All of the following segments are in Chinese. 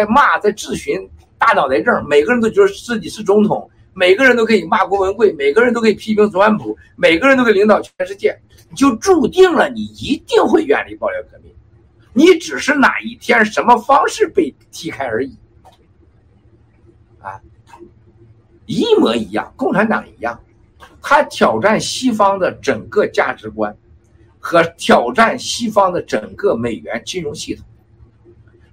在骂，在质询大脑袋症，每个人都觉得自己是总统，每个人都可以骂郭文贵，每个人都可以批评中安普，每个人都可以领导全世界，就注定了你一定会远离爆料革命。你只是哪一天什么方式被踢开而已，啊，一模一样，共产党一样，他挑战西方的整个价值观，和挑战西方的整个美元金融系统，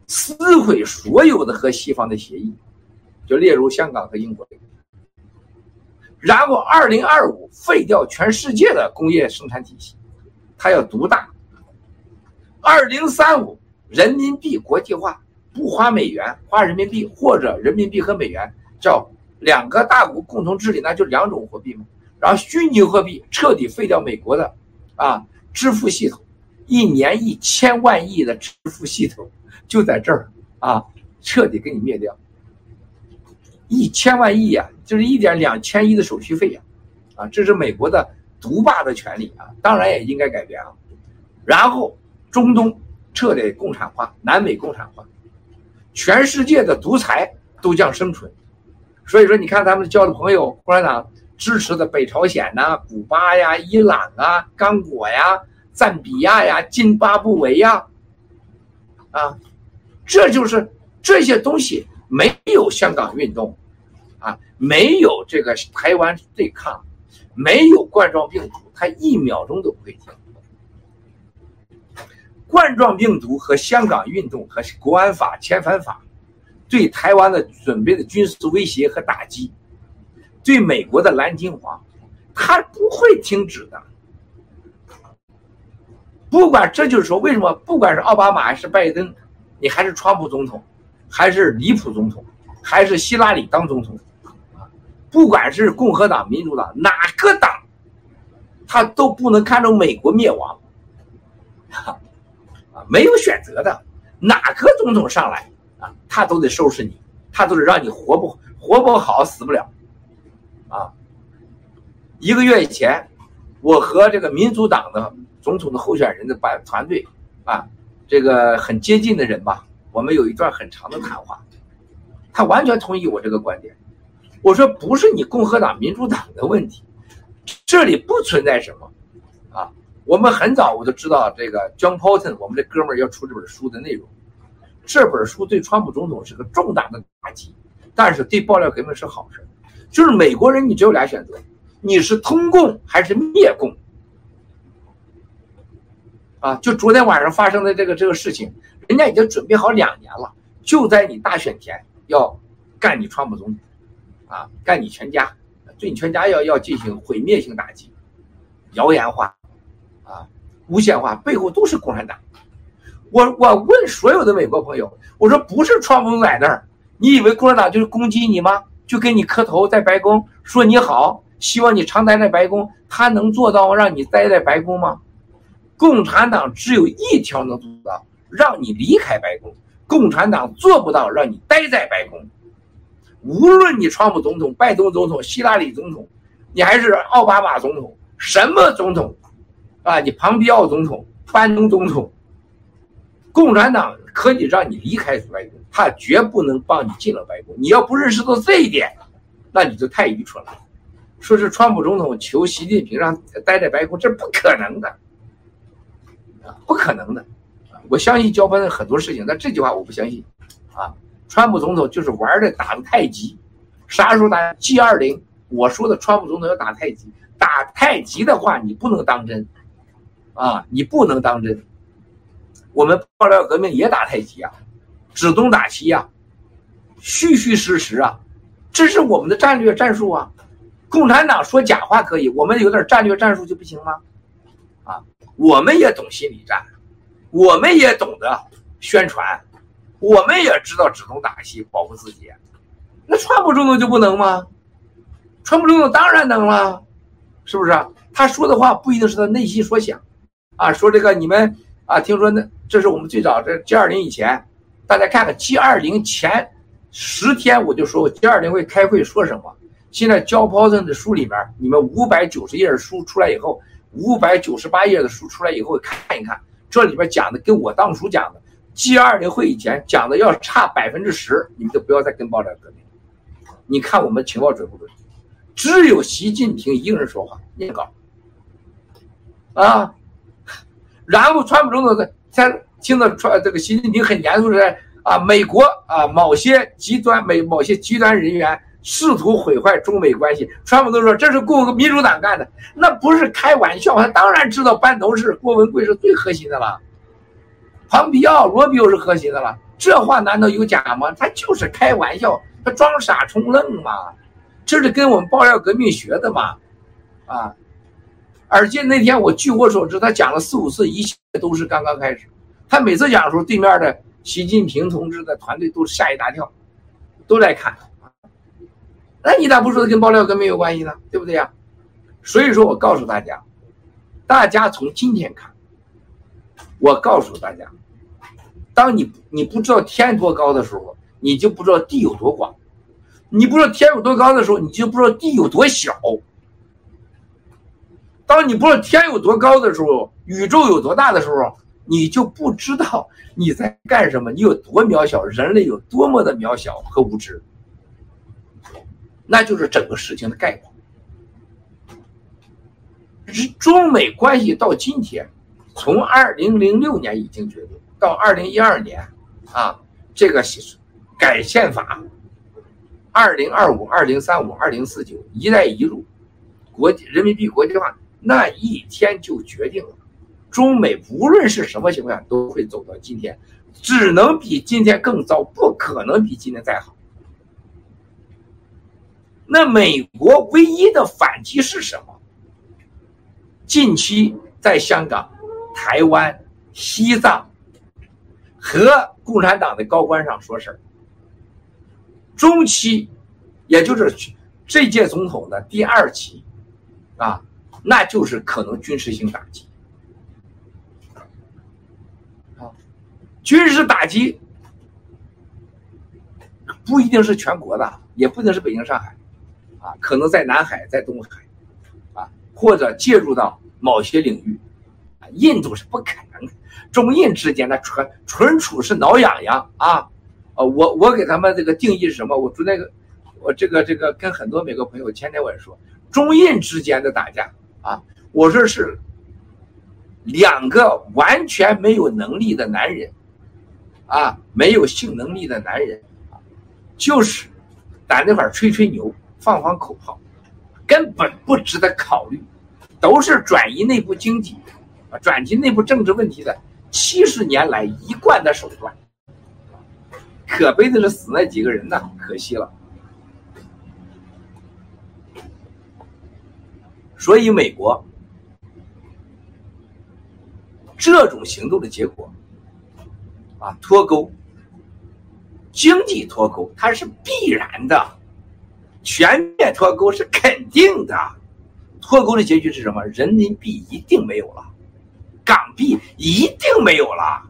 撕毁所有的和西方的协议，就例如香港和英国，然后二零二五废掉全世界的工业生产体系，它要独大。二零三五人民币国际化，不花美元，花人民币或者人民币和美元，叫两个大国共同治理，那就两种货币嘛。然后虚拟货币彻底废掉美国的啊支付系统，一年一千万亿的支付系统就在这儿啊，彻底给你灭掉。一千万亿呀，就是一点两千亿的手续费呀，啊，这是美国的独霸的权利啊，当然也应该改变啊，然后。中东彻底共产化，南美共产化，全世界的独裁都将生存。所以说，你看他们交的朋友，共产党支持的北朝鲜呐、古巴呀、伊朗啊、刚果呀、赞比亚呀、津巴布韦呀，啊，这就是这些东西没有香港运动，啊，没有这个台湾对抗，没有冠状病毒，它一秒钟都不会停。冠状病毒和香港运动和国安法、遣返法，对台湾的准备的军事威胁和打击，对美国的蓝金黄，它不会停止的。不管这就是说，为什么不管是奥巴马还是拜登，你还是川普总统，还是离谱总统，还是希拉里当总统，不管是共和党、民主党哪个党，他都不能看着美国灭亡。没有选择的，哪个总统上来啊，他都得收拾你，他都得让你活不活不好，死不了，啊！一个月以前，我和这个民主党的总统的候选人的班团队啊，这个很接近的人吧，我们有一段很长的谈话，他完全同意我这个观点。我说不是你共和党、民主党的问题，这里不存在什么。啊我们很早我就知道这个 John Bolton，我们这哥们儿要出这本书的内容。这本书对川普总统是个重大的打击，但是对爆料革命是好事。就是美国人，你只有俩选择：你是通共还是灭共。啊，就昨天晚上发生的这个这个事情，人家已经准备好两年了，就在你大选前要干你川普总统，啊，干你全家，对你全家要要进行毁灭性打击，谣言化。啊，无限化背后都是共产党。我我问所有的美国朋友，我说不是川普在那儿，你以为共产党就是攻击你吗？就给你磕头在白宫说你好，希望你常待在白宫，他能做到让你待在白宫吗？共产党只有一条能做到，让你离开白宫。共产党做不到让你待在白宫。无论你川普总统、拜登总统、希拉里总统，你还是奥巴马总统，什么总统？啊，你庞皮奥总统、班农总统，共产党可以让你离开白宫，他绝不能帮你进了白宫。你要不认识到这一点，那你就太愚蠢了。说是川普总统求习近平让待在白宫，这不可能的，不可能的。我相信交班的很多事情，但这句话我不相信。啊，川普总统就是玩的打的太极，啥时候打 G 二零？我说的川普总统要打太极，打太极的话，你不能当真。啊，你不能当真。我们爆料革命也打太极啊，指东打西啊，虚虚实实啊，这是我们的战略战术啊。共产党说假话可以，我们有点战略战术就不行吗？啊，我们也懂心理战，我们也懂得宣传，我们也知道指东打西保护自己。那川普总统就不能吗？川普总统当然能了，是不是？他说的话不一定是他内心所想。啊，说这个你们啊，听说那这是我们最早这 G 二零以前，大家看看 G 二零前十天我就说过 G 二零会开会说什么。现在焦抛森的书里面，你们五百九十页书出来以后，五百九十八页的书出来以后看一看，这里边讲的跟我当初讲的 G 二零会以前讲的要差百分之十，你们就不要再跟爆料革命。你看我们情报准不准？只有习近平一个人说话，念稿啊，然后川普总统才听到川这个习近平很严肃的啊，美国啊某些极端美某些极端人员试图毁坏中美关系，川普都说这是共民主党干的，那不是开玩笑，他当然知道班头是郭文贵是最核心的了，庞皮奥、罗比欧是核心的了，这话难道有假吗？他就是开玩笑，他装傻充愣嘛。这是跟我们爆料革命学的嘛，啊！而且那天我据我所知，他讲了四五次，一切都是刚刚开始。他每次讲的时候，对面的习近平同志的团队都吓一大跳，都在看。那你咋不说跟爆料革命有关系呢？对不对呀？所以说我告诉大家，大家从今天看，我告诉大家，当你你不知道天多高的时候，你就不知道地有多广。你不知道天有多高的时候，你就不知道地有多小。当你不知道天有多高的时候，宇宙有多大的时候，你就不知道你在干什么，你有多渺小，人类有多么的渺小和无知。那就是整个事情的概况。中美关系到今天，从二零零六年已经决定，到二零一二年，啊，这个改宪法。二零二五、二零三五、二零四九，一带一路，国际人民币国际化那一天就决定了，中美无论是什么情况下都会走到今天，只能比今天更糟，不可能比今天再好。那美国唯一的反击是什么？近期在香港、台湾、西藏和共产党的高官上说事儿。中期，也就是这届总统的第二期，啊，那就是可能军事性打击，啊，军事打击不一定是全国的，也不一定是北京、上海，啊，可能在南海、在东海，啊，或者介入到某些领域，啊，印度是不可能的，中印之间的纯纯属是挠痒痒啊。啊，我我给他们这个定义是什么？我昨天，我这个这个跟很多美国朋友前天我也说，中印之间的打架啊，我说是两个完全没有能力的男人，啊，没有性能力的男人，就是在那块吹吹牛，放放口号，根本不值得考虑，都是转移内部经济，啊，转移内部政治问题的七十年来一贯的手段。可悲的是死那几个人呢，可惜了。所以美国这种行动的结果，啊，脱钩，经济脱钩，它是必然的，全面脱钩是肯定的。脱钩的结局是什么？人民币一定没有了，港币一定没有了。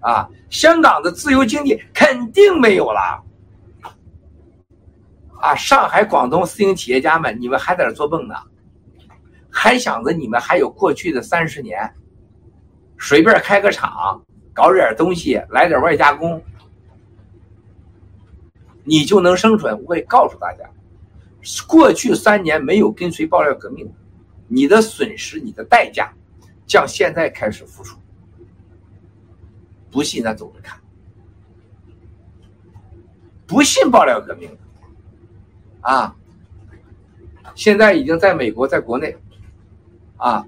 啊，香港的自由经济肯定没有了。啊，上海、广东私营企业家们，你们还在这做梦呢？还想着你们还有过去的三十年，随便开个厂，搞点东西，来点外加工，你就能生存？我会告诉大家，过去三年没有跟随爆料革命，你的损失、你的代价，将现在开始付出。不信，咱走着看。不信爆料革命啊，现在已经在美国，在国内啊，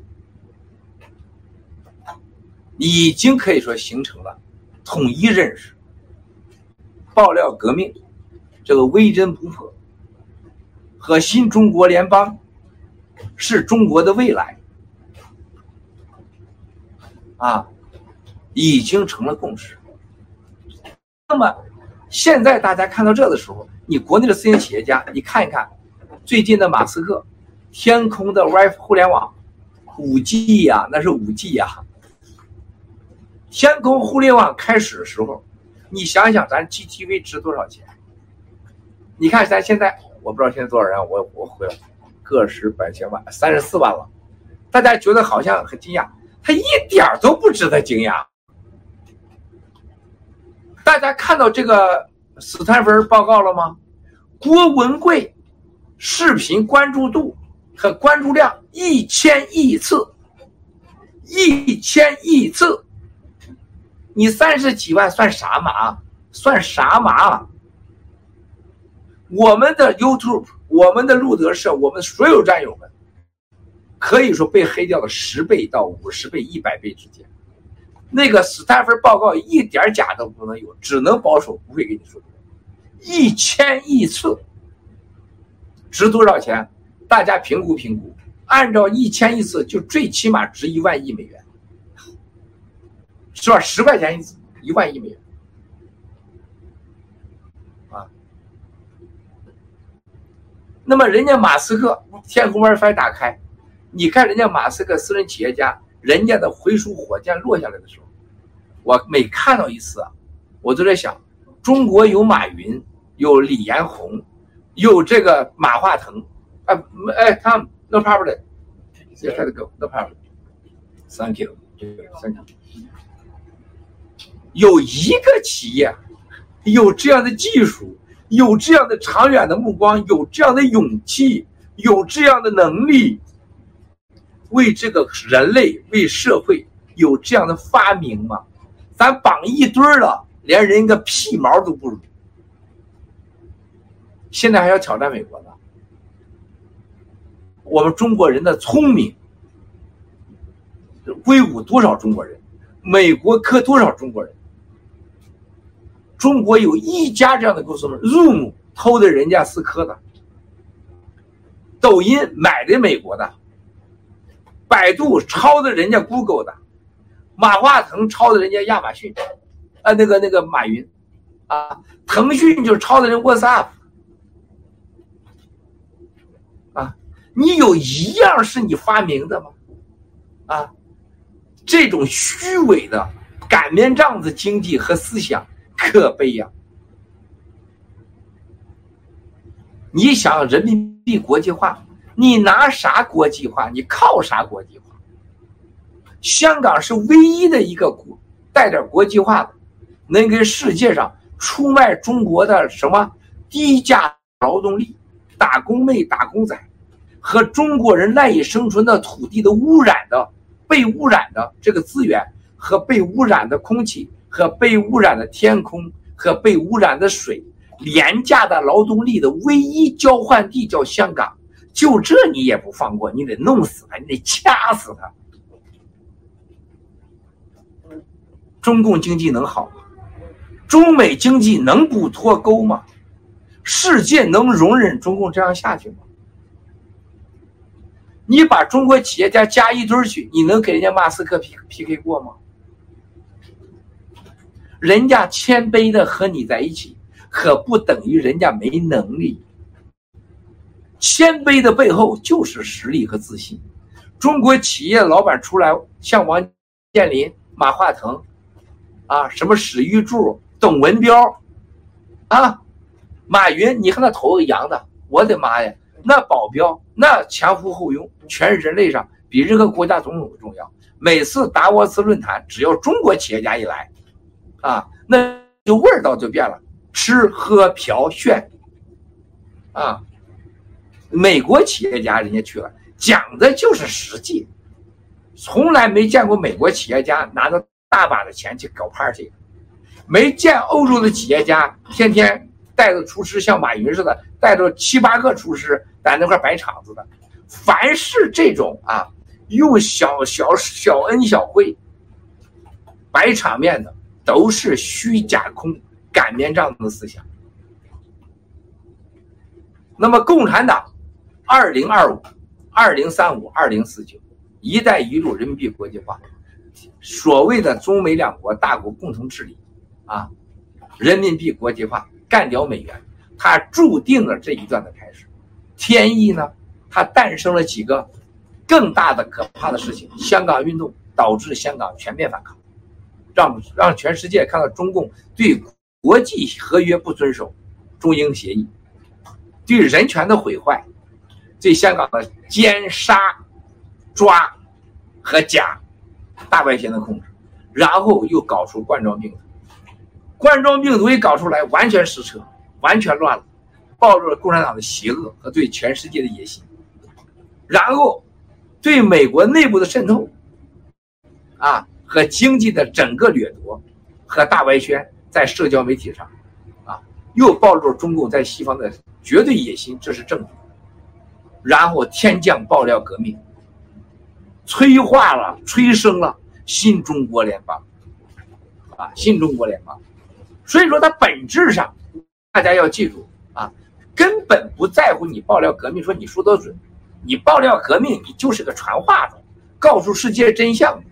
已经可以说形成了统一认识。爆料革命这个威震不破和新中国联邦是中国的未来啊。已经成了共识。那么，现在大家看到这的时候，你国内的私营企业家，你看一看，最近的马斯克，天空的 WiFi 互联网，五 G 呀，那是五 G 呀。天空互联网开始的时候，你想想咱 GTV 值多少钱？你看咱现在，我不知道现在多少人，我我回了，个十百千万，三十四万了。大家觉得好像很惊讶，他一点都不值得惊讶。大家看到这个斯坦福报告了吗？郭文贵视频关注度和关注量一千亿次，一千亿次，你三十几万算啥嘛？算啥嘛？我们的 YouTube，我们的路德社，我们所有战友们，可以说被黑掉了十倍到五十倍、一百倍之间。那个斯坦福报告一点假都不能有，只能保守，不会给你说。一千亿次值多少钱？大家评估评估。按照一千亿次，就最起码值一万亿美元，是吧？十块钱一次，一万亿美元。那么人家马斯克天空 WiFi 打开，你看人家马斯克私人企业家，人家的回收火箭落下来的时候，我每看到一次啊，我都在想，中国有马云。有李彦宏，有这个马化腾，啊，哎，他 no problem，let it go，no problem，thank you，thank you。有一个企业有这样的技术，有这样的长远的目光，有这样的勇气，有这样的能力，为这个人类、为社会有这样的发明吗？咱绑一堆了，连人个屁毛都不如。现在还要挑战美国呢？我们中国人的聪明，硅谷多少中国人？美国克多少中国人？中国有一家这样的公司吗？Zoom 偷的人家思科的，抖音买的美国的，百度抄的人家 Google 的，马化腾抄的人家亚马逊，啊，那个那个马云，啊，腾讯就抄的人 WhatsApp。你有一样是你发明的吗？啊，这种虚伪的擀面杖子经济和思想可悲呀！你想人民币国际化，你拿啥国际化？你靠啥国际化？香港是唯一的一个国带点国际化的，能给世界上出卖中国的什么低价劳动力、打工妹、打工仔。和中国人赖以生存的土地的污染的、被污染的这个资源，和被污染的空气，和被污染的天空，和被污染的水，廉价的劳动力的唯一交换地叫香港，就这你也不放过，你得弄死他，你得掐死他。中共经济能好吗？中美经济能不脱钩吗？世界能容忍中共这样下去吗？你把中国企业家加一堆去，你能给人家马斯克 P P K 过吗？人家谦卑的和你在一起，可不等于人家没能力。谦卑的背后就是实力和自信。中国企业老板出来，像王健林、马化腾，啊，什么史玉柱、董文彪，啊，马云，你看那头扬的，我的妈呀！那保镖，那前呼后拥，全人类上比任何国家总统都重要。每次达沃斯论坛，只要中国企业家一来，啊，那就味道就变了，吃喝嫖炫，啊，美国企业家人家去了，讲的就是实际，从来没见过美国企业家拿着大把的钱去搞 party，没见欧洲的企业家天天带着厨师像马云似的，带着七八个厨师。在那块摆场子的，凡是这种啊，用小小小恩小惠摆场面的，都是虚假空、擀面杖的思想。那么，共产党二零二五、二零三五、二零四九，一带一路人民币国际化，所谓的中美两国大国共同治理，啊，人民币国际化，干掉美元，它注定了这一段的开始。天意呢？它诞生了几个更大的可怕的事情。香港运动导致香港全面反抗，让让全世界看到中共对国际合约不遵守，中英协议，对人权的毁坏，对香港的奸杀、抓和假大白天的控制，然后又搞出冠状病毒。冠状病毒一搞出来，完全失策，完全乱了，暴露了共产党的邪恶和对全世界的野心。然后，对美国内部的渗透，啊，和经济的整个掠夺，和大外宣在社交媒体上，啊，又暴露了中共在西方的绝对野心，这是证据。然后天降爆料革命，催化了、催生了新中国联邦，啊，新中国联邦。所以说，它本质上，大家要记住啊，根本不在乎你爆料革命，说你说的准。你爆料革命，你就是个传话的，告诉世界真相，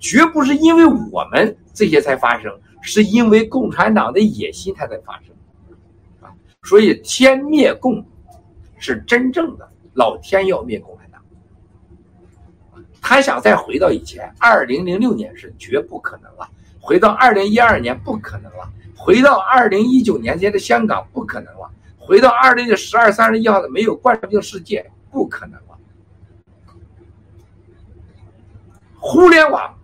绝不是因为我们这些才发生，是因为共产党的野心才发生，啊，所以天灭共是真正的老天要灭共产党，他想再回到以前，二零零六年是绝不可能了，回到二零一二年不可能了，回到二零一九年间的香港不可能了，回到二零的十二三十一号的没有冠状病世界。不可能了！互联网、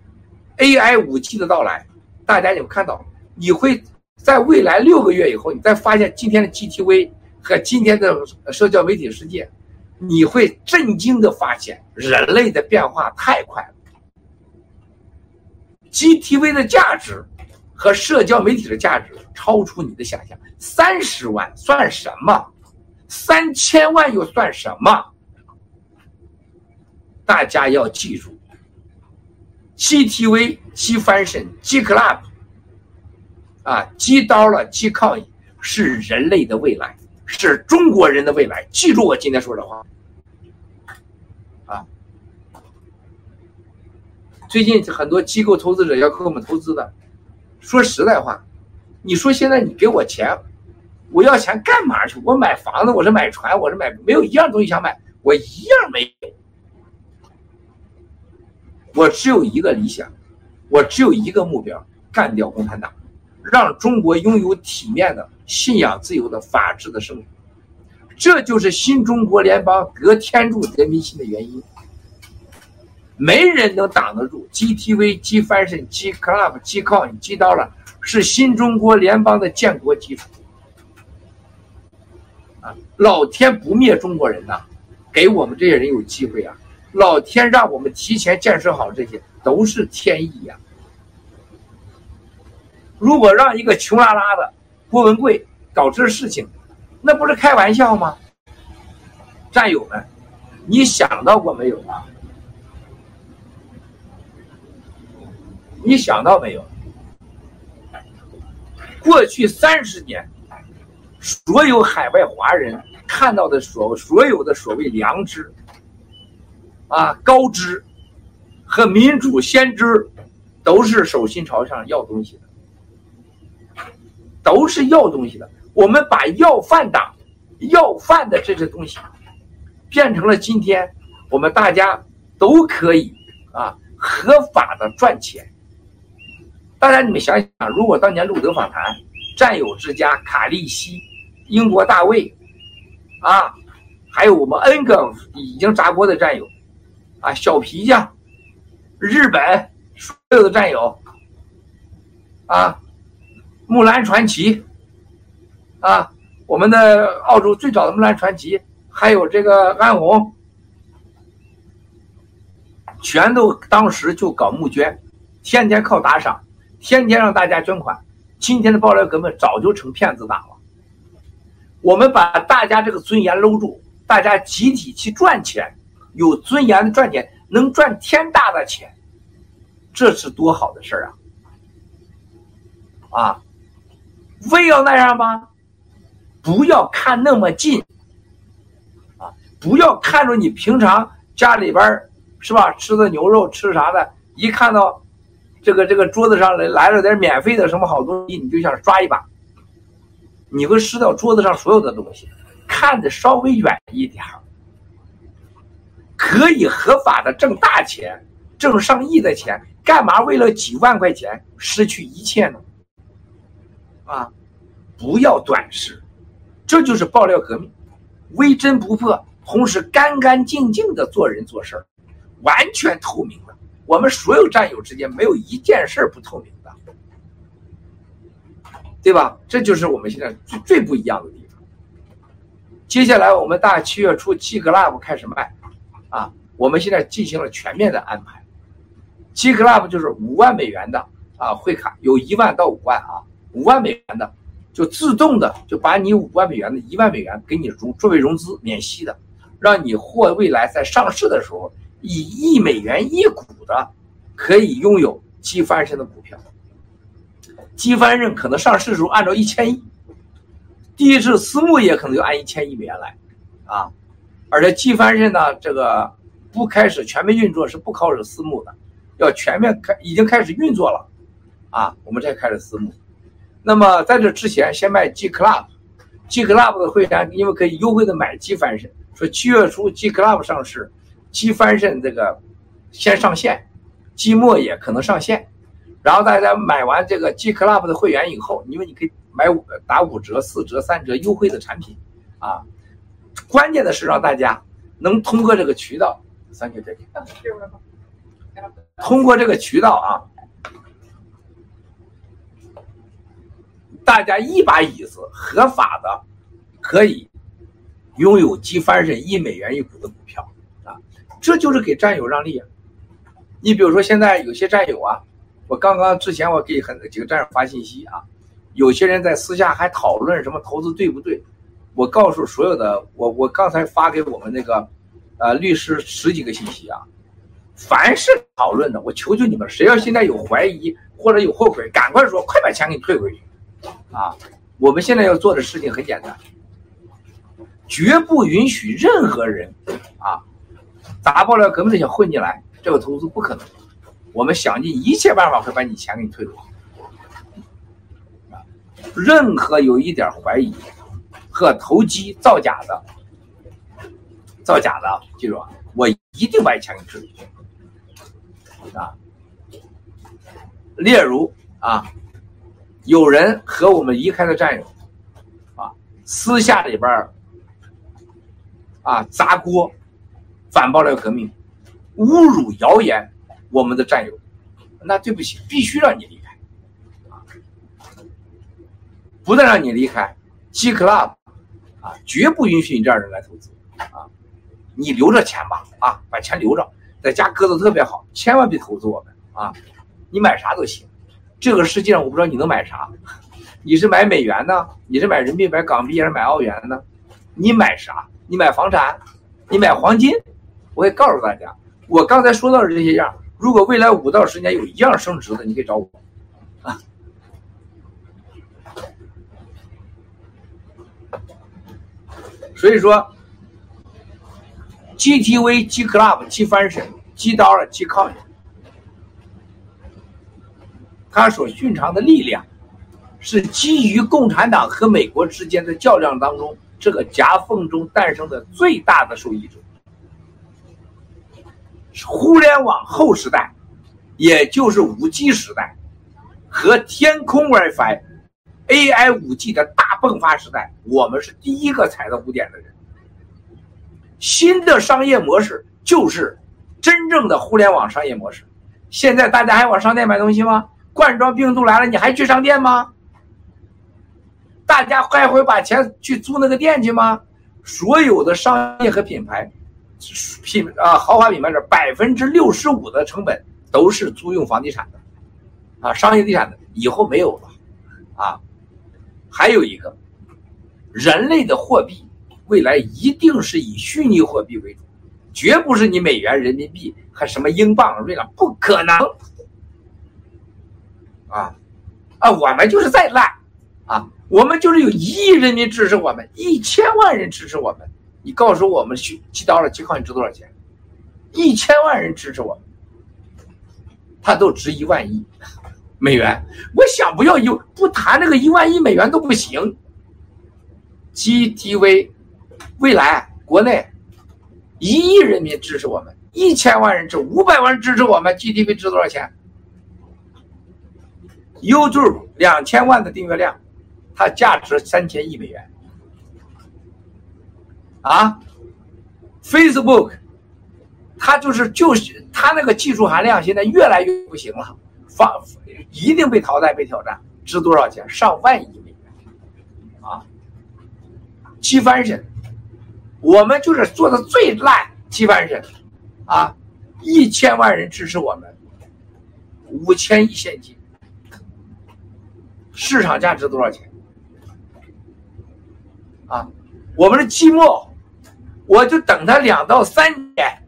AI、五 G 的到来，大家有看到？你会在未来六个月以后，你再发现今天的 GTV 和今天的社交媒体世界，你会震惊的发现，人类的变化太快了。GTV 的价值和社交媒体的价值超出你的想象。三十万算什么？三千万又算什么？大家要记住，GTV、G Fashion、G Club，啊，G 刀了，G 靠你，是人类的未来，是中国人的未来。记住我今天说的话，啊，最近很多机构投资者要跟我们投资的，说实在话，你说现在你给我钱，我要钱干嘛去？我买房子，我是买船，我是买，没有一样东西想买，我一样没有。我只有一个理想，我只有一个目标：干掉共产党，让中国拥有体面的信仰自由的法治的生活。这就是新中国联邦得天助人民心的原因。没人能挡得住 GTV、G Fashion、G Club、G Con、G Dollar，是新中国联邦的建国基础。啊，老天不灭中国人呐，给我们这些人有机会啊。老天让我们提前建设好，这些都是天意呀。如果让一个穷拉拉的郭文贵搞这事情，那不是开玩笑吗？战友们，你想到过没有啊？你想到没有？过去三十年，所有海外华人看到的所所有的所谓良知。啊，高知和民主先知都是手心朝上要东西的，都是要东西的。我们把要饭党、要饭的这些东西，变成了今天我们大家都可以啊合法的赚钱。大家你们想想，如果当年路德访谈、战友之家、卡利西、英国大卫啊，还有我们 N 个已经砸锅的战友。啊，小皮匠，日本所有的战友，啊，木兰传奇，啊，我们的澳洲最早的木兰传奇，还有这个安红，全都当时就搞募捐，天天靠打赏，天天让大家捐款。今天的爆料革命早就成骗子党了。我们把大家这个尊严搂住，大家集体去赚钱。有尊严的赚钱，能赚天大的钱，这是多好的事儿啊！啊，非要那样吗？不要看那么近，啊，不要看着你平常家里边是吧，吃的牛肉吃啥的，一看到这个这个桌子上来来了点免费的什么好东西，你就想抓一把，你会失掉桌子上所有的东西，看的稍微远一点。可以合法的挣大钱，挣上亿的钱，干嘛为了几万块钱失去一切呢？啊，不要短视，这就是爆料革命，微针不破，同时干干净净的做人做事儿，完全透明的。我们所有战友之间没有一件事儿不透明的，对吧？这就是我们现在最最不一样的地方。接下来我们大七月初 G Club 开始卖，啊，我们现在进行了全面的安排。G Club 就是五万美元的啊会卡，有一万到五万啊，五万美元的就自动的就把你五万美元的一万美元给你融作为融资免息的，让你或未来在上市的时候以一美元一股的可以拥有基翻身的股票。基翻身可能上市的时候按照一千亿。第一次私募也可能就按一千亿美元来，啊，而且季翻身呢，这个不开始全面运作是不考虑私募的，要全面开已经开始运作了，啊，我们才开始私募。那么在这之前，先卖 G Club，G Club 的会员因为可以优惠的买季翻身，说七月初 G Club 上市，季翻身这个先上线，季末也可能上线，然后大家买完这个 G Club 的会员以后，因为你可以。买五打五折、四折、三折优惠的产品，啊，关键的是让大家能通过这个渠道，三九这通过这个渠道啊，大家一把椅子合法的可以拥有积翻身一美元一股的股票啊，这就是给战友让利啊。你比如说现在有些战友啊，我刚刚之前我给很几个战友发信息啊。有些人在私下还讨论什么投资对不对？我告诉所有的我，我刚才发给我们那个，呃，律师十几个信息啊，凡是讨论的，我求求你们，谁要现在有怀疑或者有后悔，赶快说，快把钱给你退回去，啊！我们现在要做的事情很简单，绝不允许任何人啊，打爆料革命的想混进来，这个投资不可能，我们想尽一切办法会把你钱给你退回去。任何有一点怀疑和投机造假的，造假的，记住啊，我一定把你钱给退回去啊。例如啊，有人和我们离开的战友啊，私下里边啊砸锅，反爆料革命，侮辱谣言我们的战友，那对不起，必须让你离开，啊。不但让你离开，G Club，绝不允许你这样人来投资，啊，你留着钱吧，啊，把钱留着，在家搁的特别好，千万别投资我们，啊，你买啥都行，这个世界上我不知道你能买啥，你是买美元呢，你是买人民币、买港币还是买澳元呢？你买啥？你买房产？你买黄金？我也告诉大家，我刚才说到的这些样，如果未来五到十年有一样升值的，你可以找我。所以说，GTV、G Club、G 翻身、G Dollar、G Coin，它所蕴藏的力量，是基于共产党和美国之间的较量当中这个夹缝中诞生的最大的受益者。互联网后时代，也就是五 G 时代和天空 WiFi。AI 五 G 的大迸发时代，我们是第一个踩到五点的人。新的商业模式就是真正的互联网商业模式。现在大家还往商店买东西吗？冠状病毒来了，你还去商店吗？大家还会把钱去租那个店去吗？所有的商业和品牌，品啊豪华品牌这百分之六十五的成本都是租用房地产的，啊商业地产的以后没有了，啊。还有一个，人类的货币未来一定是以虚拟货币为主，绝不是你美元、人民币和什么英镑、瑞郎，不可能。啊啊，我们就是再烂啊，我们就是有一亿人民支持我们，一千万人支持我们。你告诉我们去去到了几块，你值多少钱？一千万人支持我们，他都值一万亿。美元，我想不要有不谈这个一万亿美元都不行。GTV，未来国内一亿人民支持我们，一千万人支五百万人支持我们，GTV 值多少钱？YouTube 两千万的订阅量，它价值三千亿美元。啊，Facebook，它就是就是它那个技术含量现在越来越不行了，放。一定被淘汰、被挑战，值多少钱？上万亿美元，啊，七翻身，我们就是做的最烂，七翻身，啊，一千万人支持我们，五千亿现金，市场价值多少钱？啊，我们的积木，我就等他两到三年，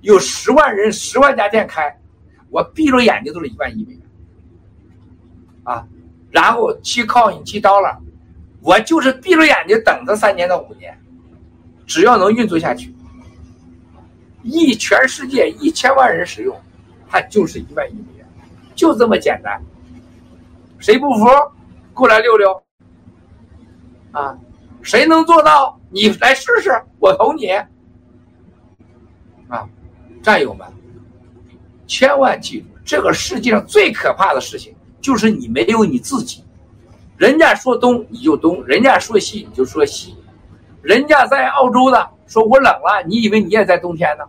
有十万人、十万家店开，我闭着眼睛都是一万亿美元。啊，然后去靠你去刀了，我就是闭着眼睛等它三年到五年，只要能运作下去，一全世界一千万人使用，它就是一万亿美元，就这么简单。谁不服，过来溜溜。啊，谁能做到？你来试试，我投你。啊，战友们，千万记住，这个世界上最可怕的事情。就是你没有你自己，人家说东你就东，人家说西你就说西，人家在澳洲的说我冷了，你以为你也在冬天呢？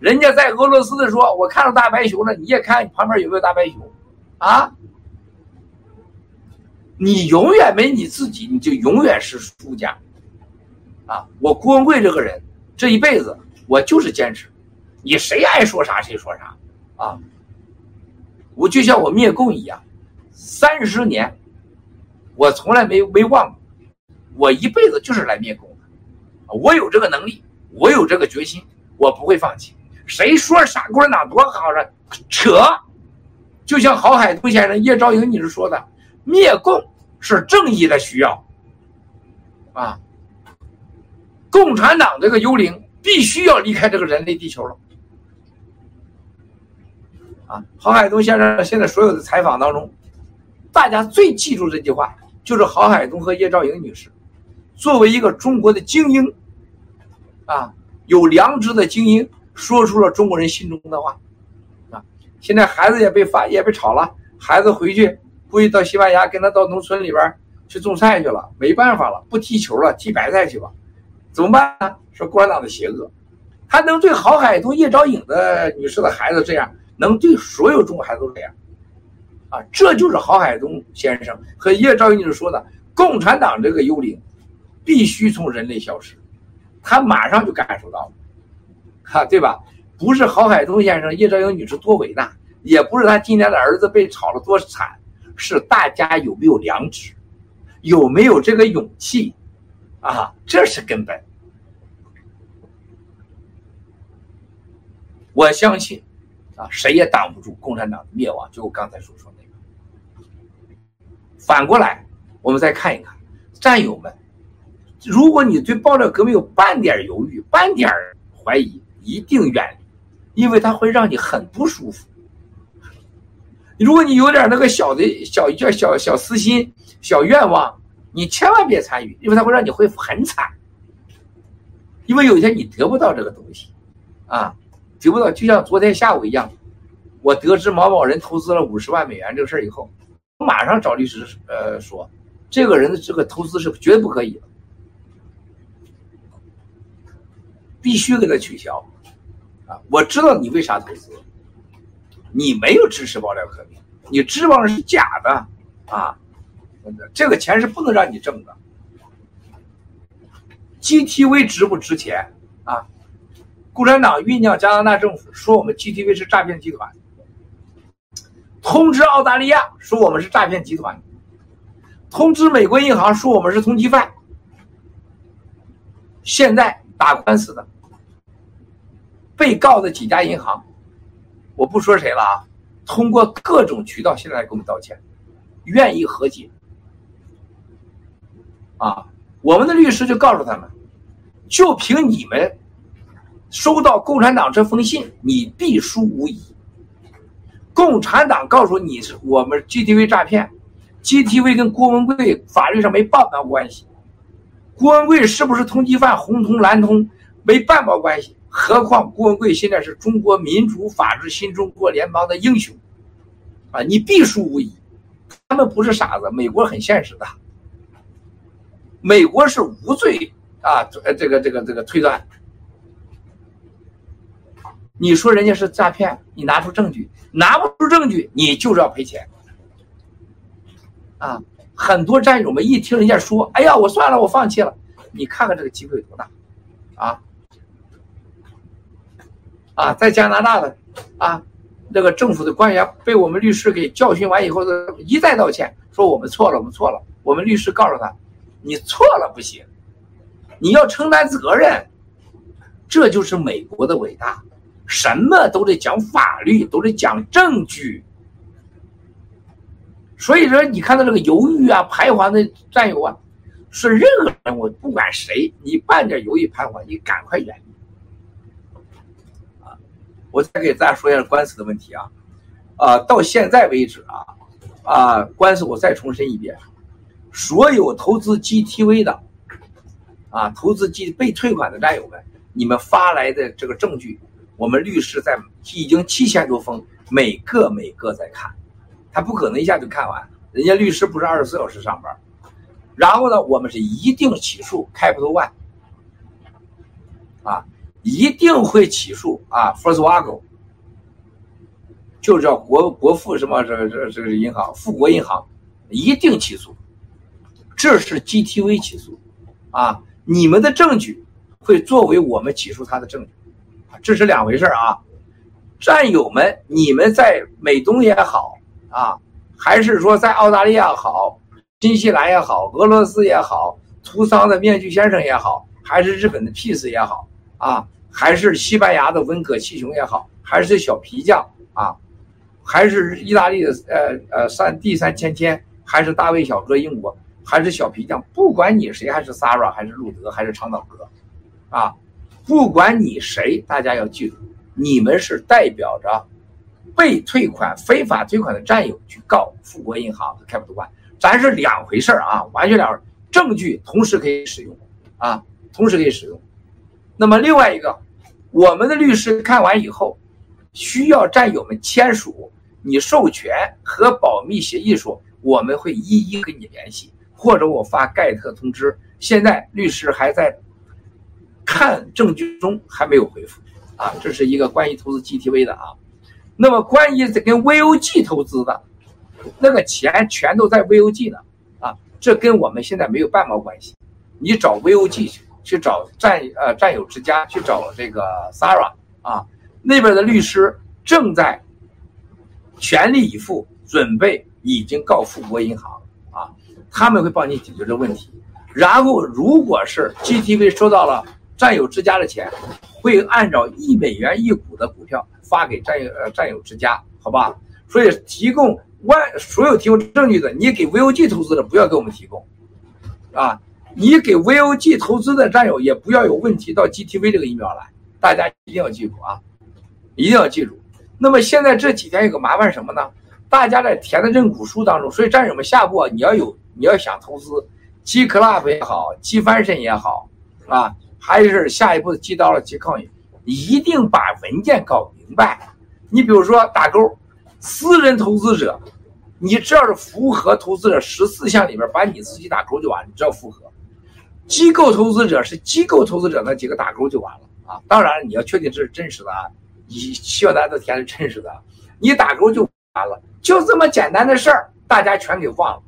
人家在俄罗斯的说我看到大白熊了，你也看旁边有没有大白熊，啊？你永远没你自己，你就永远是输家，啊！我郭文贵这个人这一辈子我就是坚持，你谁爱说啥谁说啥，啊！我就像我灭共一样。三十年，我从来没没忘过，我一辈子就是来灭共的，我有这个能力，我有这个决心，我不会放弃。谁说傻共产党多好了？扯！就像郝海东先生、叶兆英女士说的，灭共是正义的需要，啊，共产党这个幽灵必须要离开这个人类地球了，啊，郝海东先生现在所有的采访当中。大家最记住这句话，就是郝海东和叶兆颖女士，作为一个中国的精英，啊，有良知的精英，说出了中国人心中的话，啊，现在孩子也被发也被炒了，孩子回去估计到西班牙跟他到农村里边去种菜去了，没办法了，不踢球了，踢白菜去吧，怎么办呢？说共产党的邪恶，他能对郝海东、叶兆颖的女士的孩子这样，能对所有中国孩子都这样。啊，这就是郝海东先生和叶兆英女士说的：“共产党这个幽灵，必须从人类消失。”他马上就感受到了，哈，对吧？不是郝海东先生、叶兆英女士多伟大，也不是他今年的儿子被炒了多惨，是大家有没有良知，有没有这个勇气，啊，这是根本。我相信，啊，谁也挡不住共产党的灭亡。就我刚才所说那个。反过来，我们再看一看，战友们，如果你对爆料革命有半点犹豫、半点怀疑，一定远离，因为它会让你很不舒服。如果你有点那个小的小叫小小私心、小愿望，你千万别参与，因为它会让你会很惨。因为有一天你得不到这个东西，啊，听不到，就像昨天下午一样，我得知某某人投资了五十万美元这个事儿以后。我马上找律师，呃，说这个人的这个投资是绝对不可以的，必须给他取消。啊，我知道你为啥投资，你没有支持爆料革命，你指望是假的啊，这个钱是不能让你挣的。GTV 值不值钱啊？共产党酝酿加拿大政府说我们 GTV 是诈骗集团。通知澳大利亚说我们是诈骗集团，通知美国银行说我们是通缉犯。现在打官司的被告的几家银行，我不说谁了啊，通过各种渠道现在来给我们道歉，愿意和解。啊，我们的律师就告诉他们，就凭你们收到共产党这封信，你必输无疑。共产党告诉你是我们 GTV 诈骗，GTV 跟郭文贵法律上没半毛关系。郭文贵是不是通缉犯？红通蓝通没半毛关系。何况郭文贵现在是中国民主法治新中国联邦的英雄，啊，你必输无疑。他们不是傻子，美国很现实的。美国是无罪啊，这个这个这个推断。你说人家是诈骗，你拿出证据，拿不出证据，你就是要赔钱。啊，很多战友们一听人家说，哎呀，我算了，我放弃了。你看看这个机会有多大，啊，啊，在加拿大的啊，那个政府的官员被我们律师给教训完以后，一再道歉，说我们错了，我们错了。我们律师告诉他，你错了不行，你要承担责任。这就是美国的伟大，什么都得讲法律，都得讲证据。所以说，你看到这个犹豫啊、徘徊的战友啊。是任何人，我不管谁，你半点犹豫徘徊，你赶快远离。啊，我再给大家说一下官司的问题啊，啊，到现在为止啊，啊，官司我再重申一遍，所有投资 GTV 的，啊，投资 G 被退款的战友们，你们发来的这个证据，我们律师在已经七千多封，每个每个在看，他不可能一下就看完，人家律师不是二十四小时上班。然后呢，我们是一定起诉 Capital One，啊，一定会起诉啊，First Wago，就叫国国富什么这这这个银行，富国银行，一定起诉，这是 GTV 起诉，啊，你们的证据会作为我们起诉他的证据，这是两回事啊，战友们，你们在美东也好啊，还是说在澳大利亚好。新西兰也好，俄罗斯也好，图桑的面具先生也好，还是日本的 Peace 也好，啊，还是西班牙的温格气雄也好，还是小皮匠啊，还是意大利的呃呃三 D 三千千，还是大卫小哥英国，还是小皮匠，不管你谁，还是 Sara，还是路德，还是长岛哥，啊，不管你谁，大家要记住，你们是代表着被退款、非法退款的战友去告富国银行和开普敦万。咱是两回事儿啊，完全两回证据同时可以使用，啊，同时可以使用。那么另外一个，我们的律师看完以后，需要战友们签署你授权和保密协议书，我们会一一跟你联系，或者我发盖特通知。现在律师还在看证据中，还没有回复。啊，这是一个关于投资 GTV 的啊。那么关于这跟 VOG 投资的。那个钱全都在 VOG 呢，啊，这跟我们现在没有半毛关系。你找 VOG 去，去找战呃战友之家，去找这个 s a r a 啊，那边的律师正在全力以赴准备，已经告富国银行啊，他们会帮你解决这问题。然后，如果是 GTV 收到了战友之家的钱，会按照一美元一股的股票发给战友呃战友之家，好吧？所以提供。万所有提供证据的，你给 VOG 投资的不要给我们提供，啊，你给 VOG 投资的战友也不要有问题到 GTV 这个疫苗来，大家一定要记住啊，一定要记住。那么现在这几天有个麻烦什么呢？大家在填的认股书当中，所以战友们下一步你要有你要想投资，G Club 也好，G 翻身也好，啊，还是下一步的 G 到了 G 抗疫，一定把文件搞明白。你比如说打勾。私人投资者，你只要是符合投资者十四项里边，把你自己打勾就完了。你只要符合。机构投资者是机构投资者那几个打勾就完了啊！当然你要确定这是真实的啊，你希望大家都填是真实的，你打勾就完了，就这么简单的事儿，大家全给忘了！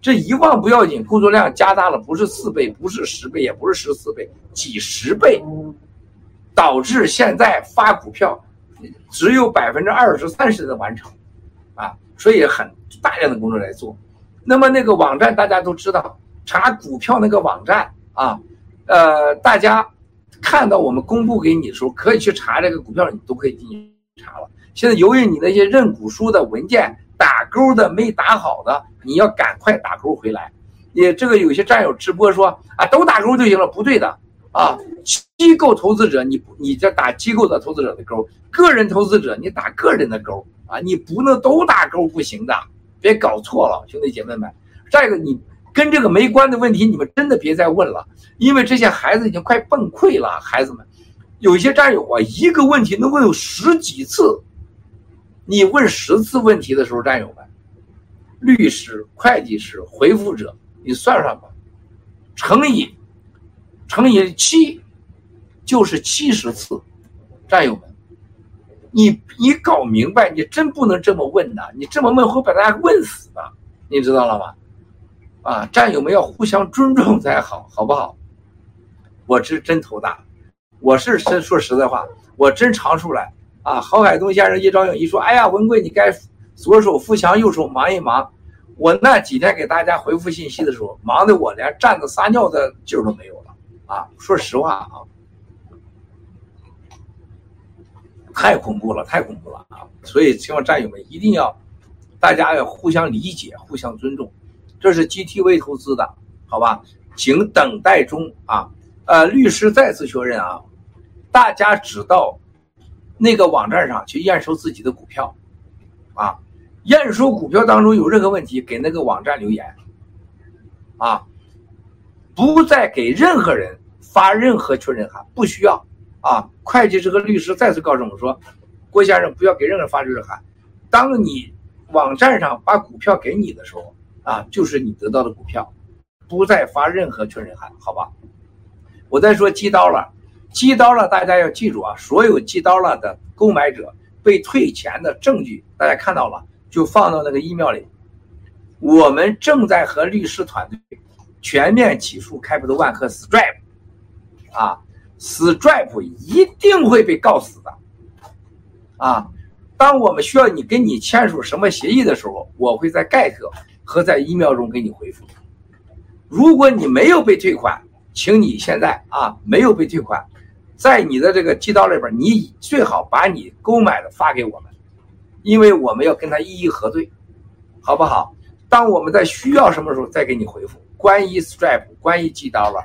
这一万不要紧，工作量加大了，不是四倍，不是十倍，也不是十四倍，几十倍，导致现在发股票。只有百分之二十三十的完成，啊，所以很大量的工作来做。那么那个网站大家都知道，查股票那个网站啊，呃，大家看到我们公布给你的时候，可以去查这个股票，你都可以进行查了。现在由于你那些认股书的文件勾的没打好的，你要赶快打勾回来。也这个有些战友直播说啊，都打勾就行了，不对的。啊，机构投资者，你你这打机构的投资者的勾，个人投资者你打个人的勾啊，你不能都打勾不行的，别搞错了，兄弟姐妹们。再一个，你跟这个没关的问题，你们真的别再问了，因为这些孩子已经快崩溃了。孩子们，有些战友啊，一个问题能问有十几次，你问十次问题的时候，战友们，律师、会计师回复者，你算算吧，乘以。乘以七，就是七十次，战友们，你你搞明白，你真不能这么问的，你这么问会把大家问死的，你知道了吗？啊，战友们要互相尊重才好，好不好？我是真头大，我是真说实在话，我真尝出来啊。郝海东先生一招应一说，哎呀，文贵，你该死左手扶墙，右手忙一忙。我那几天给大家回复信息的时候，忙得我连站着撒尿的劲儿都没有了啊！说实话啊，太恐怖了，太恐怖了啊！所以希望战友们一定要，大家要互相理解，互相尊重。这是 GTV 投资的，好吧？请等待中啊。呃，律师再次确认啊，大家只到那个网站上去验收自己的股票啊。验收股票当中有任何问题，给那个网站留言啊，不再给任何人发任何确认函，不需要啊。会计师和律师再次告诉我说，郭先生不要给任何人发确认函。当你网站上把股票给你的时候啊，就是你得到的股票，不再发任何确认函，好吧？我再说寄刀了，寄刀了，大家要记住啊，所有寄刀了的购买者被退钱的证据，大家看到了。就放到那个 email 里，我们正在和律师团队全面起诉 Capital One 和 Stripe，啊，Stripe 一定会被告死的，啊，当我们需要你跟你签署什么协议的时候，我会在 get 和在 email 中给你回复。如果你没有被退款，请你现在啊没有被退款，在你的这个寄刀里边，你最好把你购买的发给我们。因为我们要跟他一一核对，好不好？当我们在需要什么时候再给你回复。关于 Stripe，关于 G 刀了，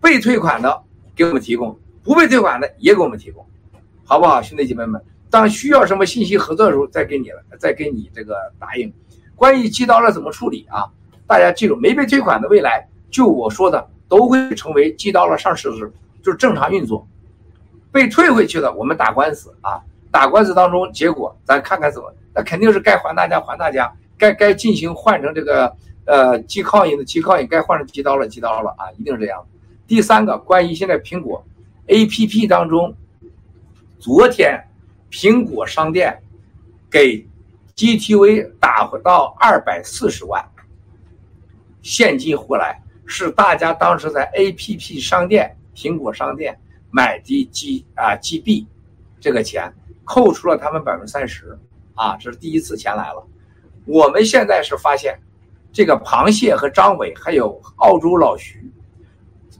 被退款的给我们提供，不被退款的也给我们提供，好不好，兄弟姐妹们？当需要什么信息合作的时候，再给你了，再给你这个答应。关于 G 刀了怎么处理啊？大家记住，没被退款的未来，就我说的，都会成为 G 刀了上市的时候就是正常运作。被退回去的，我们打官司啊。打官司当中，结果咱看看怎么，那肯定是该还大家还大家，该该进行换成这个呃机靠印的机靠印，该换成机刀了机刀了啊，一定是这样。第三个，关于现在苹果 A P P 当中，昨天苹果商店给 G T V 打到二百四十万现金回来，是大家当时在 A P P 商店苹果商店买的 G 啊 G B 这个钱。扣除了他们百分之三十，啊，这是第一次钱来了。我们现在是发现，这个螃蟹和张伟还有澳洲老徐，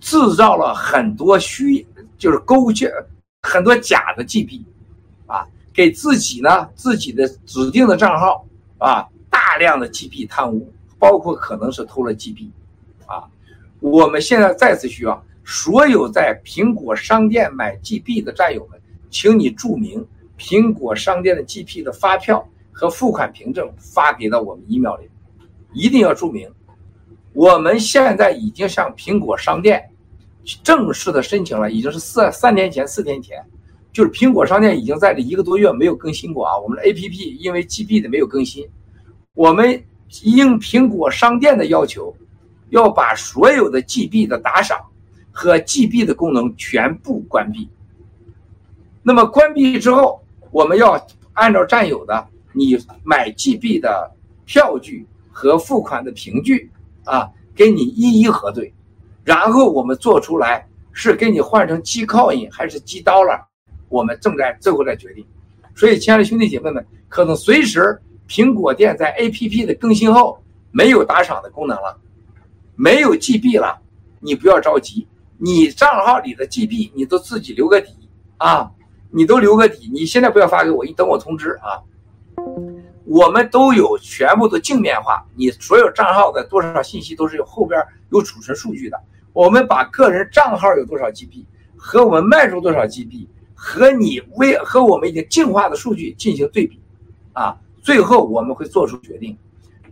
制造了很多虚，就是勾结很多假的 G 币，啊，给自己呢自己的指定的账号啊大量的 G 币贪污，包括可能是偷了 G 币，啊，我们现在再次需要所有在苹果商店买 G 币的战友们，请你注明。苹果商店的 GP 的发票和付款凭证发给到我们 email 里，一定要注明。我们现在已经向苹果商店正式的申请了，已经是四三天前、四天前，就是苹果商店已经在这一个多月没有更新过啊。我们的 APP 因为 GB 的没有更新，我们应苹果商店的要求，要把所有的 GB 的打赏和 GB 的功能全部关闭。那么关闭之后。我们要按照占有的你买 GB 的票据和付款的凭据啊，给你一一核对，然后我们做出来是给你换成 G Coin 还是 G Dollar，我们正在最后再决定。所以，亲爱的兄弟姐妹们，可能随时苹果店在 APP 的更新后没有打赏的功能了，没有 GB 了，你不要着急，你账号里的 GB 你都自己留个底啊。你都留个底，你现在不要发给我，你等我通知啊。我们都有全部的镜面化，你所有账号的多少信息都是有后边有储存数据的。我们把个人账号有多少 GB 和我们卖出多少 GB 和你微和我们已经净化的数据进行对比，啊，最后我们会做出决定。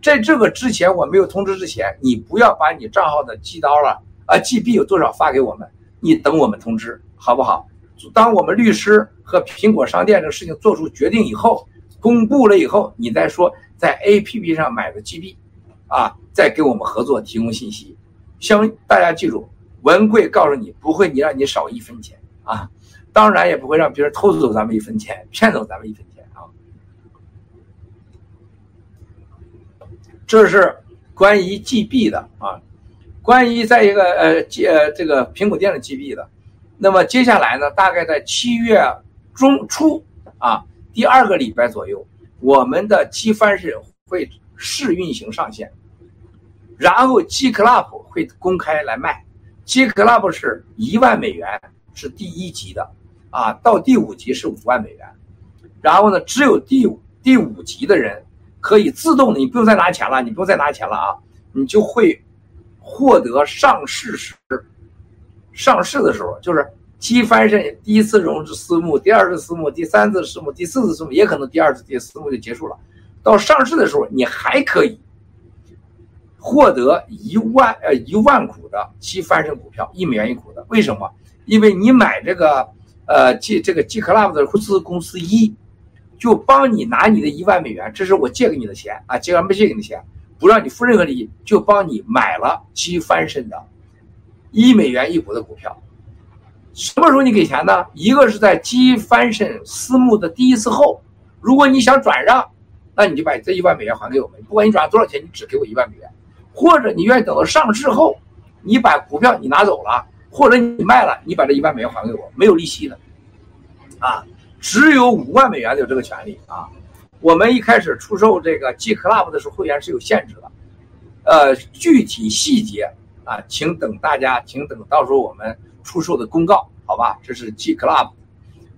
在这个之前我没有通知之前，你不要把你账号的 G 刀了啊 GB 有多少发给我们，你等我们通知好不好？当我们律师和苹果商店这个事情做出决定以后，公布了以后，你再说在 APP 上买的 GB，啊，再给我们合作提供信息。相大家记住，文贵告诉你不会你让你少一分钱啊，当然也不会让别人偷走咱们一分钱，骗走咱们一分钱啊。这是关于 GB 的啊，关于在一个呃 G 呃这个苹果店的 GB 的。那么接下来呢，大概在七月中初啊，第二个礼拜左右，我们的 G 翻是会试运行上线，然后 G Club 会公开来卖，G Club 是一万美元，是第一级的啊，到第五级是五万美元，然后呢，只有第五第五级的人可以自动的，你不用再拿钱了，你不用再拿钱了啊，你就会获得上市时。上市的时候，就是基翻身第一次融资私募，第二次私募，第三次私募，第四次私募，也可能第二次第私募就结束了。到上市的时候，你还可以获得一万呃一万股的基翻身股票，一美元一股的。为什么？因为你买这个呃基这个基 club 的公司公司一，就帮你拿你的一万美元，这是我借给你的钱啊，借完没借给你的钱，不让你付任何利益，就帮你买了基翻身的。一美元一股的股票，什么时候你给钱呢？一个是在基翻身私募的第一次后，如果你想转让，那你就把这一万美元还给我们。不管你转让多少钱，你只给我一万美元。或者你愿意等到上市后，你把股票你拿走了，或者你卖了，你把这一万美元还给我，没有利息的，啊，只有五万美元有这个权利啊。我们一开始出售这个 G Club 的时候，会员是有限制的，呃，具体细节。啊，请等大家，请等到时候我们出售的公告，好吧？这是 G Club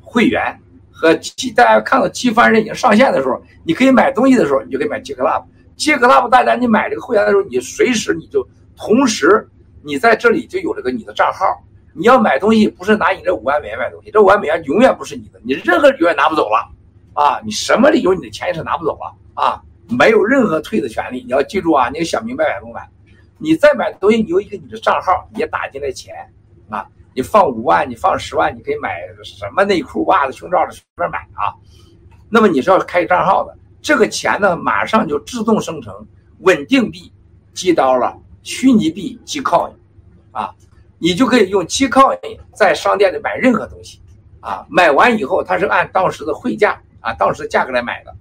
会员和 G，大家看到 G 翻身已经上线的时候，你可以买东西的时候，你就可以买 G Club。G Club 大家你买这个会员的时候，你随时你就同时你在这里就有这个你的账号。你要买东西，不是拿你这五万美元买东西，这五万美元永远不是你的，你任何理由也拿不走了啊！你什么理由，你的钱也是拿不走了啊！没有任何退的权利，你要记住啊！你要想明白买不买。你再买东西，你有一个你的账号，也打进来钱，啊，你放五万，你放十万，你可以买什么内裤、袜子、胸罩的随便买啊。那么你是要开账号的，这个钱呢，马上就自动生成稳定币，寄到了虚拟币寄 coin，啊，你就可以用寄 coin 在商店里买任何东西，啊，买完以后它是按当时的汇价啊，当时的价格来买的。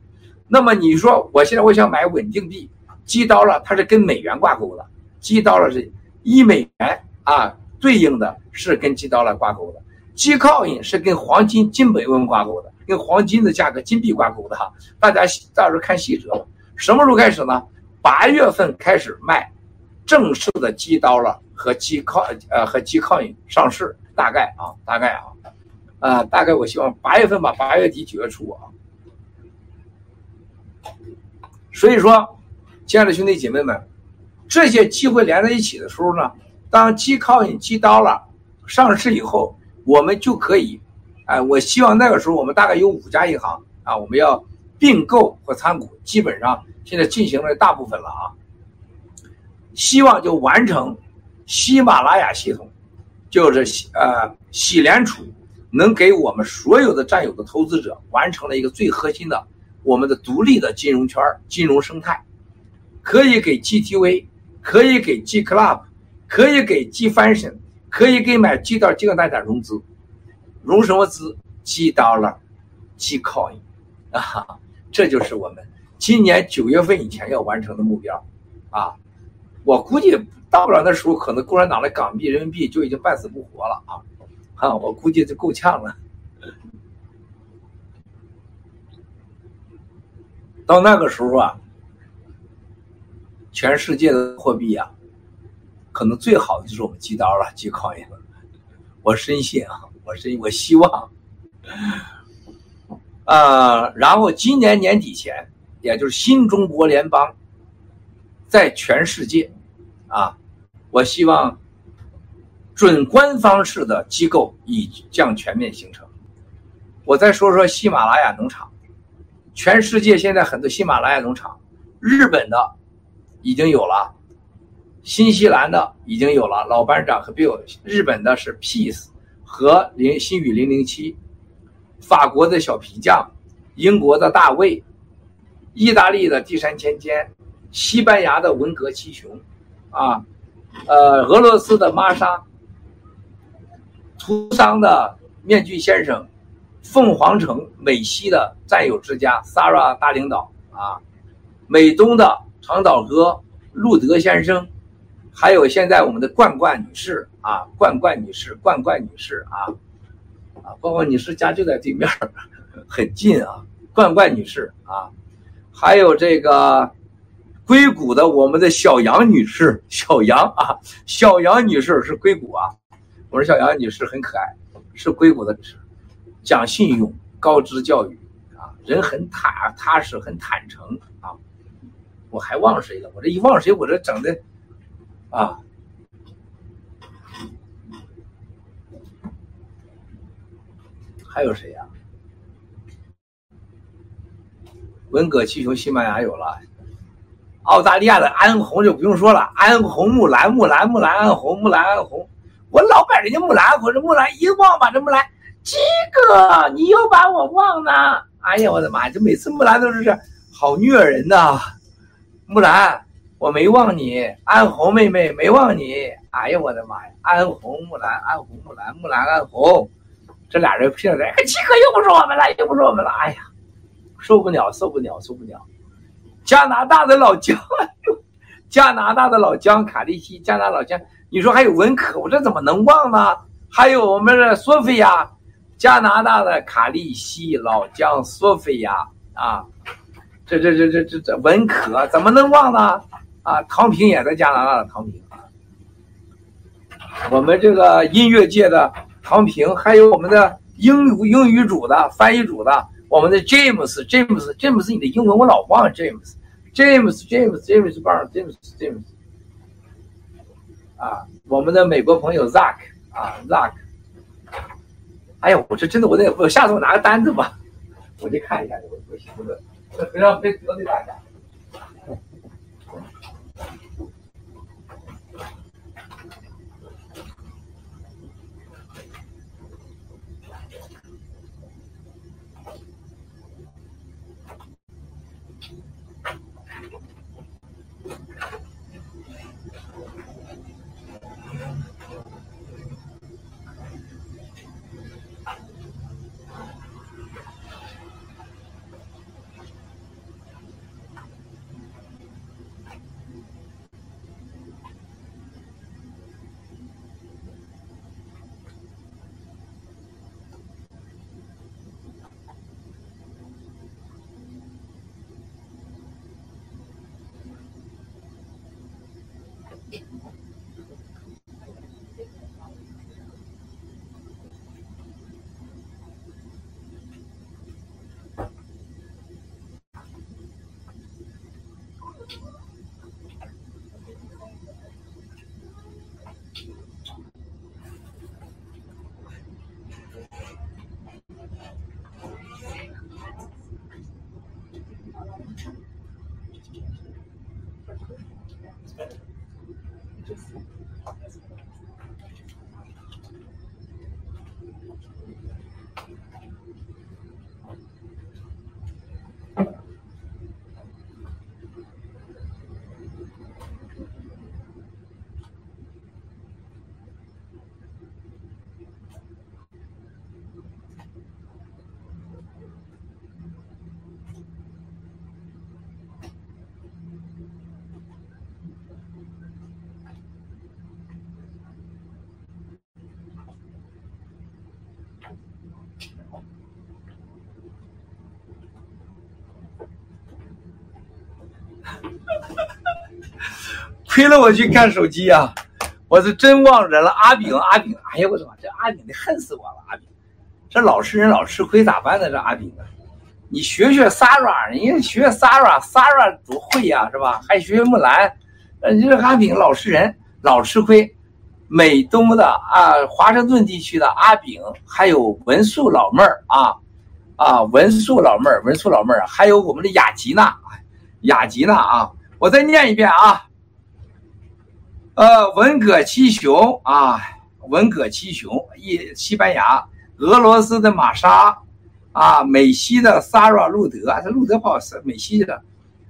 那么你说我现在我想买稳定币，寄到了，它是跟美元挂钩的。基刀了是一美元啊，对应的是跟基刀了挂钩的。基靠印是跟黄金金本位挂钩的，跟黄金的价格金币挂钩的哈。大家到时候看细则。什么时候开始呢？八月份开始卖正式的基刀了和基靠呃和基靠印上市，大概啊大概啊啊大概我希望八月份吧，八月底九月初啊。所以说，亲爱的兄弟姐妹们。这些机会连在一起的时候呢，当 G Coin、G Dollar 上市以后，我们就可以，哎，我希望那个时候我们大概有五家银行啊，我们要并购和参股，基本上现在进行了大部分了啊。希望就完成喜马拉雅系统，就是呃，喜联储能给我们所有的占有的投资者完成了一个最核心的我们的独立的金融圈金融生态，可以给 GTV。可以给 G Club，可以给 G 翻身，可以给买 G 到 G 大家融资，融什么资？G Dollar，G Coin，啊，这就是我们今年九月份以前要完成的目标，啊，我估计到不了那时候，可能共产党的港币、人民币就已经半死不活了啊，啊，我估计就够呛了。到那个时候啊。全世界的货币啊，可能最好的就是我们基刀了，基矿业了。我深信啊，我深我希望，啊，然后今年年底前，也就是新中国联邦，在全世界，啊，我希望准官方式的机构已将全面形成。我再说说喜马拉雅农场，全世界现在很多喜马拉雅农场，日本的。已经有了，新西兰的已经有了，老班长和 Bill，日本的是 Peace 和零新宇零零七，法国的小皮匠，英国的大卫，意大利的第三千千，西班牙的文革七雄，啊，呃，俄罗斯的玛莎，图桑的面具先生，凤凰城美西的战友之家 Sara 大领导啊，美东的。长岛哥、路德先生，还有现在我们的冠冠女士啊，冠冠女士、冠冠女士啊，啊，冠冠女士家就在对面，很近啊，冠冠女士啊，还有这个硅谷的我们的小杨女士，小杨啊，小杨女士是硅谷啊，我说小杨女士很可爱，是硅谷的女士，讲信用、高知教育啊，人很踏踏实、很坦诚。我还忘谁了？我这一忘谁，我这整的啊，还有谁呀？文革气球，西班牙有了，澳大利亚的安红就不用说了，安红木兰木兰木兰安红木兰安红，我老把人家木兰或者木兰一忘把这木兰，鸡哥你又把我忘了，哎呀我的妈呀，这每次木兰都是这好虐人呐。木兰，我没忘你，安红妹妹没忘你。哎呀，我的妈呀！安红木兰，安红木兰，木兰安红，这俩人拼在，七哥又不是我们了，又不是我们了。哎呀，受不了，受不了，受不了！加拿大的老姜，加拿大的老姜卡利西，加拿大老姜，你说还有文可，我这怎么能忘呢？还有我们的索菲亚，加拿大的卡利西老姜索菲亚啊。这这这这这这文可怎么能忘呢？啊，唐平也在加拿大的唐平啊，我们这个音乐界的唐平，还有我们的英语英语组的翻译组的，我们的 James James James，你的英文我老忘 James James James James 棒 James James 啊，我们的美国朋友 Zack 啊 Zack，哎呀，我这真的我得我下次我拿个单子吧，我去看一下我我写个。非常非得罪大家。亏了我去看手机呀！我是真忘人了。阿炳，阿炳，哎呀，我的妈！这阿炳得恨死我了。阿炳，这老实人老吃亏咋办呢？这阿炳啊，你学学 Sara，人家学 Sara，Sara 多会呀，是吧？还学学木兰，你这阿炳老实人老吃亏。美东的啊，华盛顿地区的阿炳，还有文素老妹儿啊啊，文素老妹儿，文素老妹儿，还有我们的雅吉娜，雅吉娜啊，我再念一遍啊。呃，文葛七雄啊，文葛七雄，一西班牙，俄罗斯的玛莎，啊，美西的萨拉路德，这路德不好是美西的，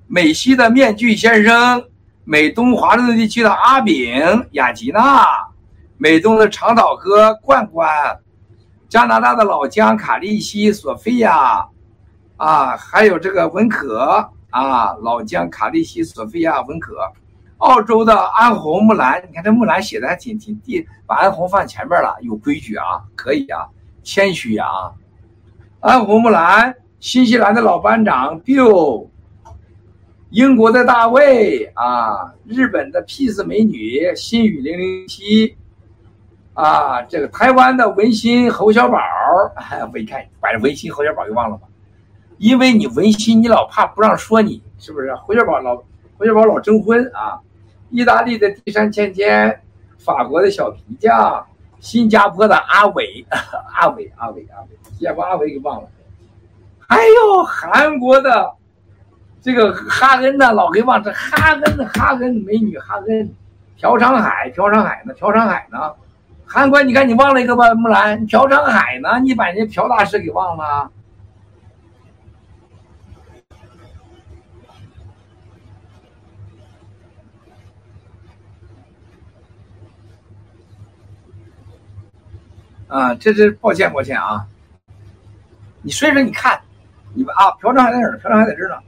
美西的面具先生，美东华盛顿地区的阿炳雅吉娜，美东的长岛哥冠冠，加拿大的老姜卡利西索菲亚，啊，还有这个文可，啊，老姜、卡利西、索菲亚、文可，澳洲的安红、木兰，你看这木兰写的还挺挺地，把安红放前面了，有规矩啊，可以啊，谦虚啊。安红、木兰，新西兰的老班长 Bill，英国的大卫啊，日本的 Peace 美女心语零零七，啊，这个台湾的文心侯小宝，我一看把文心侯小宝给忘了吧。因为你文心，你老怕不让说你，是不是？侯小宝老侯小宝老征婚啊！意大利的地山芊芊，法国的小皮匠，新加坡的阿伟，阿伟阿伟阿伟，先把阿伟给忘了。还有韩国的这个哈恩呢，老给忘这哈恩哈恩美女哈恩，朴长海朴长海呢朴长海呢，韩国你看你忘了一个吧木兰朴长海呢，你把人家朴大师给忘了。啊，这这抱歉抱歉啊！你所以说你看，你们啊，朴正还在哪儿？朴正还在这儿呢。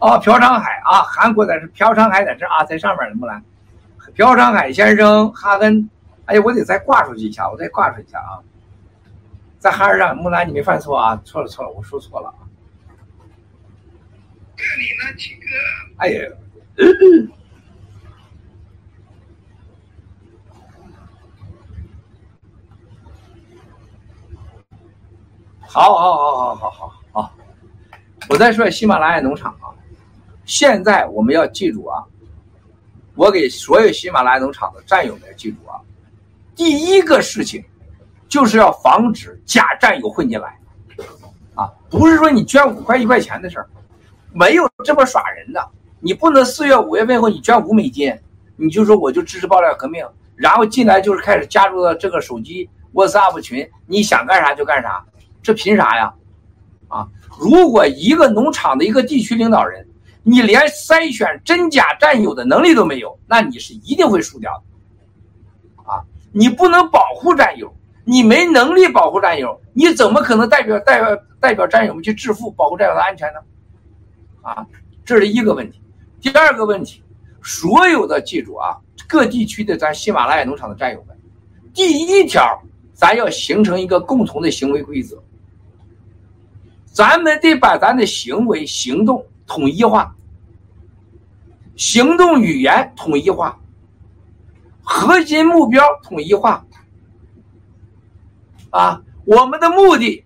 哦，朴昌海啊，韩国的是朴昌海在这啊，在上面怎么来？朴昌海先生，哈根，哎呀，我得再挂出去一下，我再挂出去一下啊！在哈尔上，木兰，你没犯错啊？错了错了，我说错了啊！这里呢几个，哎呀。嗯嗯好好好好好好好，我再说喜马拉雅农场啊，现在我们要记住啊，我给所有喜马拉雅农场的战友们记住啊，第一个事情就是要防止假战友混进来啊，不是说你捐五块一块钱的事儿，没有这么耍人的。你不能四月五月份后你捐五美金，你就说我就支持爆料革命，然后进来就是开始加入了这个手机 WhatsApp 群，你想干啥就干啥，这凭啥呀？啊，如果一个农场的一个地区领导人，你连筛选真假战友的能力都没有，那你是一定会输掉的。啊，你不能保护战友，你没能力保护战友，你怎么可能代表代表代表战友们去致富，保护战友的安全呢？啊，这是一个问题。第二个问题，所有的记住啊，各地区的咱喜马拉雅农场的战友们，第一条，咱要形成一个共同的行为规则，咱们得把咱的行为行动统一化，行动语言统一化，核心目标统一化，啊，我们的目的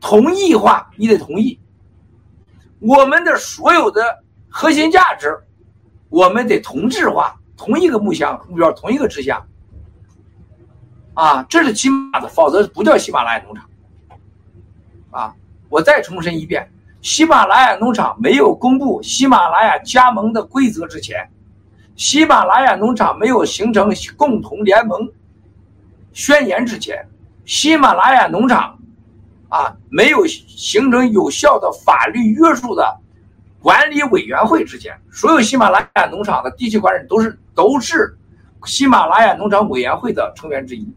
同意化，你得同意，我们的所有的。核心价值，我们得同质化，同一个目标目标，同一个志向，啊，这是起码的，否则不叫喜马拉雅农场。啊，我再重申一遍，喜马拉雅农场没有公布喜马拉雅加盟的规则之前，喜马拉雅农场没有形成共同联盟宣言之前，喜马拉雅农场，啊，没有形成有效的法律约束的。管理委员会之间，所有喜马拉雅农场的地区管理都是都是喜马拉雅农场委员会的成员之一。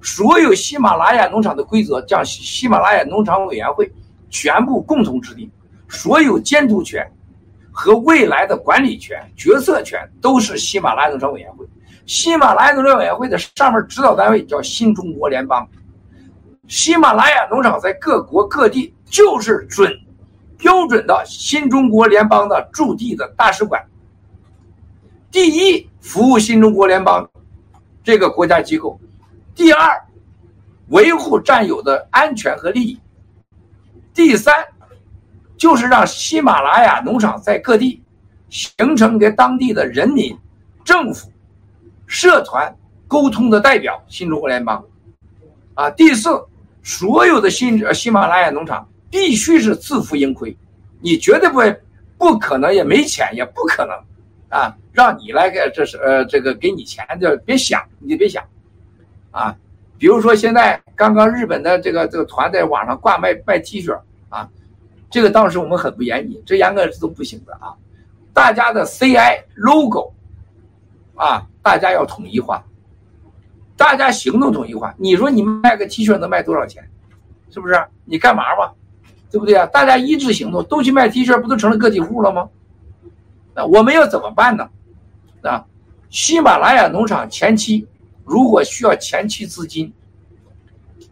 所有喜马拉雅农场的规则将喜马拉雅农场委员会全部共同制定，所有监督权和未来的管理权、决策权都是喜马拉雅农场委员会。喜马拉雅农场委员会的上面指导单位叫新中国联邦。喜马拉雅农场在各国各地就是准。标准的新中国联邦的驻地的大使馆，第一服务新中国联邦这个国家机构，第二维护战友的安全和利益，第三就是让喜马拉雅农场在各地形成给当地的人民、政府、社团沟通的代表。新中国联邦啊，第四所有的新呃喜马拉雅农场。必须是自负盈亏，你绝对不会，不可能，也没钱，也不可能，啊，让你来给这是呃这个给你钱就别想，你就别想，啊，比如说现在刚刚日本的这个这个团在网上挂卖卖 T 恤啊，这个当时我们很不严谨，这严格是都不行的啊，大家的 CI logo，啊，大家要统一化，大家行动统一化。你说你卖个 T 恤能卖多少钱？是不是？你干嘛吧？对不对啊？大家一致行动，都去卖 T 恤，不都成了个体户了吗？那我们要怎么办呢？啊，喜马拉雅农场前期如果需要前期资金，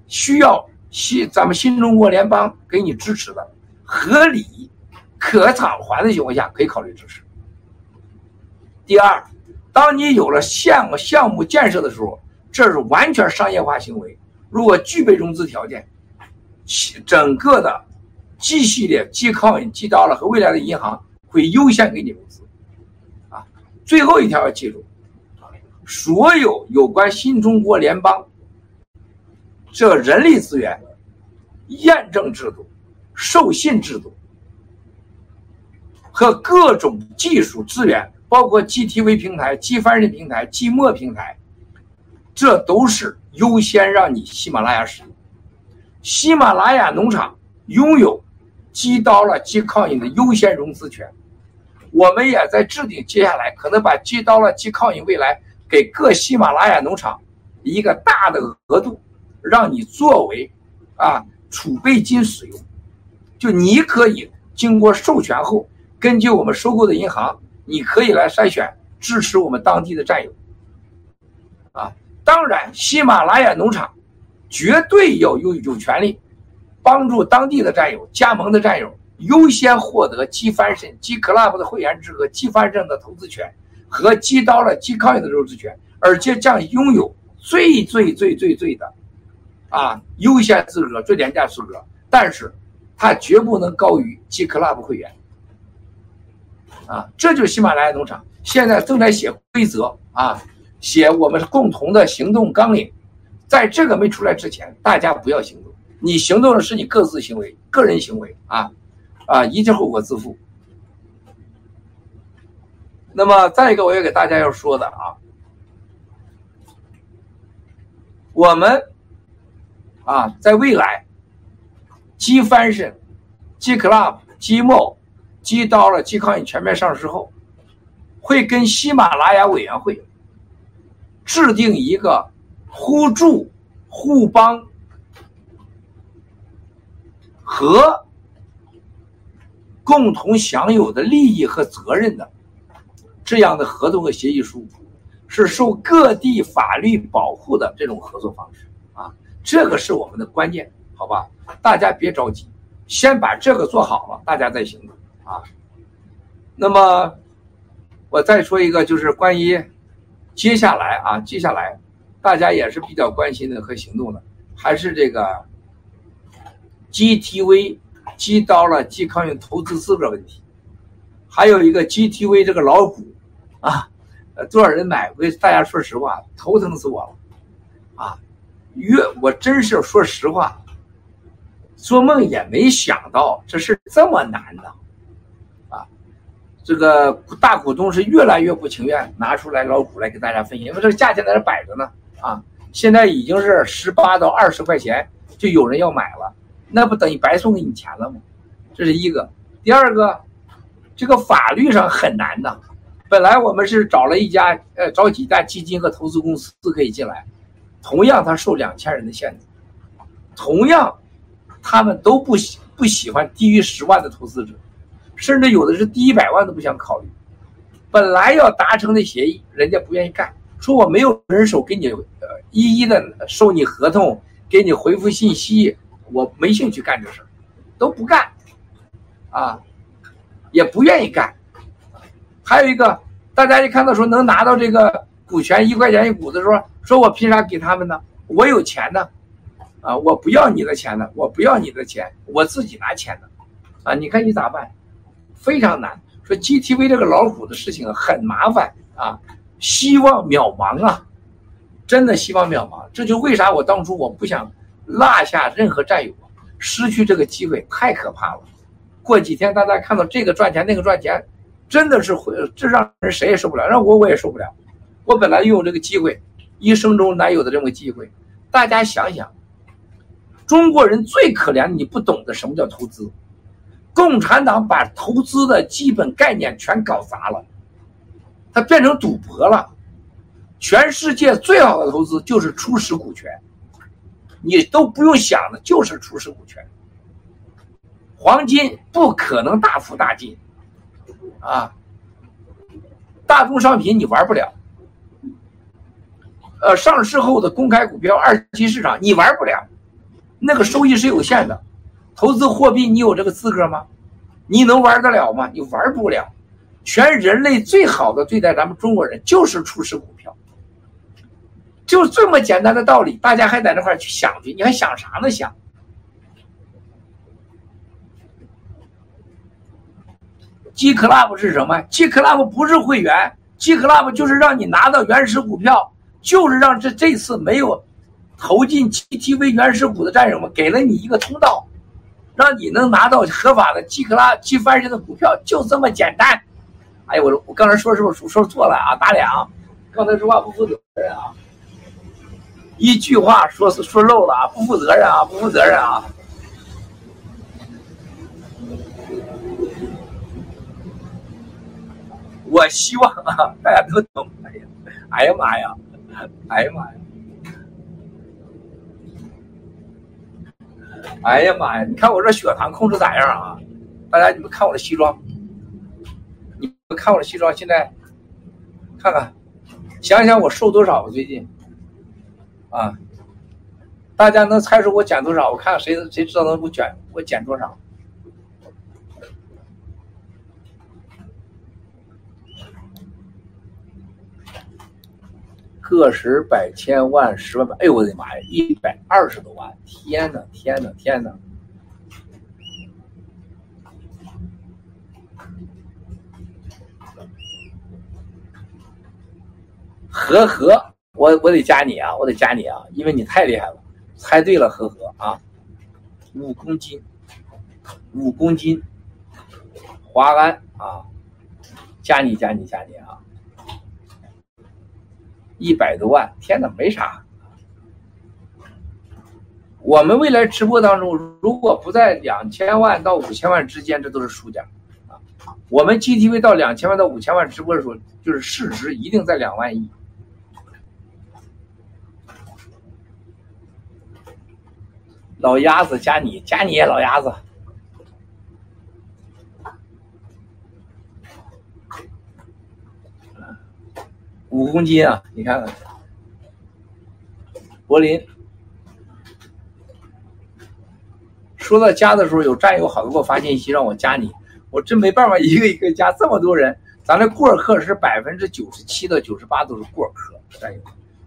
需要新咱们新中国联邦给你支持的，合理、可偿还的情况下，可以考虑支持。第二，当你有了项目项目建设的时候，这是完全商业化行为。如果具备融资条件，整个的 G 系列、G Coin、G 刀了和未来的银行会优先给你融资。啊，最后一条要记住，所有有关新中国联邦这人力资源、验证制度、授信制度和各种技术资源。包括 GTV 平台、G 翻身平台、G 墨平台，这都是优先让你喜马拉雅使用。喜马拉雅农场拥有 G 刀了 G Coin 的优先融资权。我们也在制定接下来可能把 G 刀了 G Coin 未来给各喜马拉雅农场一个大的额度，让你作为啊储备金使用。就你可以经过授权后，根据我们收购的银行。你可以来筛选支持我们当地的战友，啊，当然，喜马拉雅农场绝对要有有权利帮助当地的战友、加盟的战友优先获得积翻身、积 club 的会员资格、积翻身的投资权和积到了积抗 n 的投资权，而且将拥有最最最最最的啊优先资格、最廉价资格，但是它绝不能高于积 club 会员。啊，这就是喜马拉雅农场现在正在写规则啊，写我们共同的行动纲领。在这个没出来之前，大家不要行动。你行动的是你各自行为、个人行为啊，啊，一切后果自负。那么再一个，我要给大家要说的啊，我们啊，在未来，G Fashion、G Club、G Mo。接到了嵇康全面上市后，会跟喜马拉雅委员会制定一个互助、互帮和共同享有的利益和责任的这样的合同和协议书，是受各地法律保护的这种合作方式啊，这个是我们的关键，好吧？大家别着急，先把这个做好了，大家再行动。啊，那么我再说一个，就是关于接下来啊，接下来大家也是比较关心的和行动的，还是这个 GTV 击到了嵇康永投资资格问题，还有一个 GTV 这个老股啊，呃，多少人买？我大家说实话，头疼死我了啊！越我真是说实话，做梦也没想到这事这么难的。这个大股东是越来越不情愿拿出来老股来给大家分析，因为这个价钱在这摆着呢啊，现在已经是十八到二十块钱，就有人要买了，那不等于白送给你钱了吗？这是一个。第二个，这个法律上很难的。本来我们是找了一家呃，找几家基金和投资公司可以进来，同样他受两千人的限制，同样他们都不喜不喜欢低于十万的投资者。甚至有的是低一百万都不想考虑，本来要达成的协议，人家不愿意干，说我没有人手给你呃一一的收你合同，给你回复信息，我没兴趣干这事儿，都不干，啊，也不愿意干。还有一个，大家一看到说能拿到这个股权一块钱一股的时候，说我凭啥给他们呢？我有钱呢，啊，我不要你的钱呢，我不要你的钱，我自己拿钱呢，啊，你看你咋办？非常难，说 GTV 这个老虎的事情很麻烦啊，希望渺茫啊，真的希望渺茫。这就为啥我当初我不想落下任何战友，失去这个机会太可怕了。过几天大家看到这个赚钱那个赚钱，真的是会这让人谁也受不了，让我我也受不了。我本来拥有这个机会，一生中难有的这么机会，大家想想，中国人最可怜，你不懂得什么叫投资。共产党把投资的基本概念全搞砸了，它变成赌博了。全世界最好的投资就是初始股权，你都不用想的，就是初始股权。黄金不可能大幅大进，啊，大宗商品你玩不了，呃，上市后的公开股票二级市场你玩不了，那个收益是有限的。投资货币你有这个资格吗？你能玩得了吗？你玩不了。全人类最好的对待咱们中国人就是初始股票，就这么简单的道理，大家还在那块去想去，你还想啥呢？想？G Club 是什么？G Club 不是会员，G Club 就是让你拿到原始股票，就是让这这次没有投进 GTV 原始股的战友们给了你一个通道，让你能拿到合法的 G Club G 翻身的股票，就这么简单。哎呦，我我刚才说是不是说错了啊？打脸啊！刚才说话不负责任啊！一句话说是说漏了啊！不负责任啊！不负责任啊！我希望啊，大家都懂。哎呀，哎呀妈呀！哎呀妈呀！哎呀妈呀！你看我这血糖控制咋样啊？大家你们看我的西装。你们看我的西装，现在看看，想想我瘦多少？我最近啊，大家能猜出我减多少？我看谁谁知道能我减我减多少？个十百千万十万百，哎呦我的妈呀，一百二十多万！天呐天呐天呐！和和，我我得加你啊，我得加你啊，因为你太厉害了，猜对了，呵呵啊，五公斤，五公斤，华安啊，加你加你加你啊，一百多万，天哪，没啥。我们未来直播当中，如果不在两千万到五千万之间，这都是输家啊。我们 GTV 到两千万到五千万直播的时候，就是市值一定在两万亿。老鸭子加你，加你老鸭子，五公斤啊！你看看，柏林。说到加的时候，有战友好给我发信息让我加你，我真没办法一个一个加这么多人。咱这过客是百分之九十七到九十八都是过客，战友。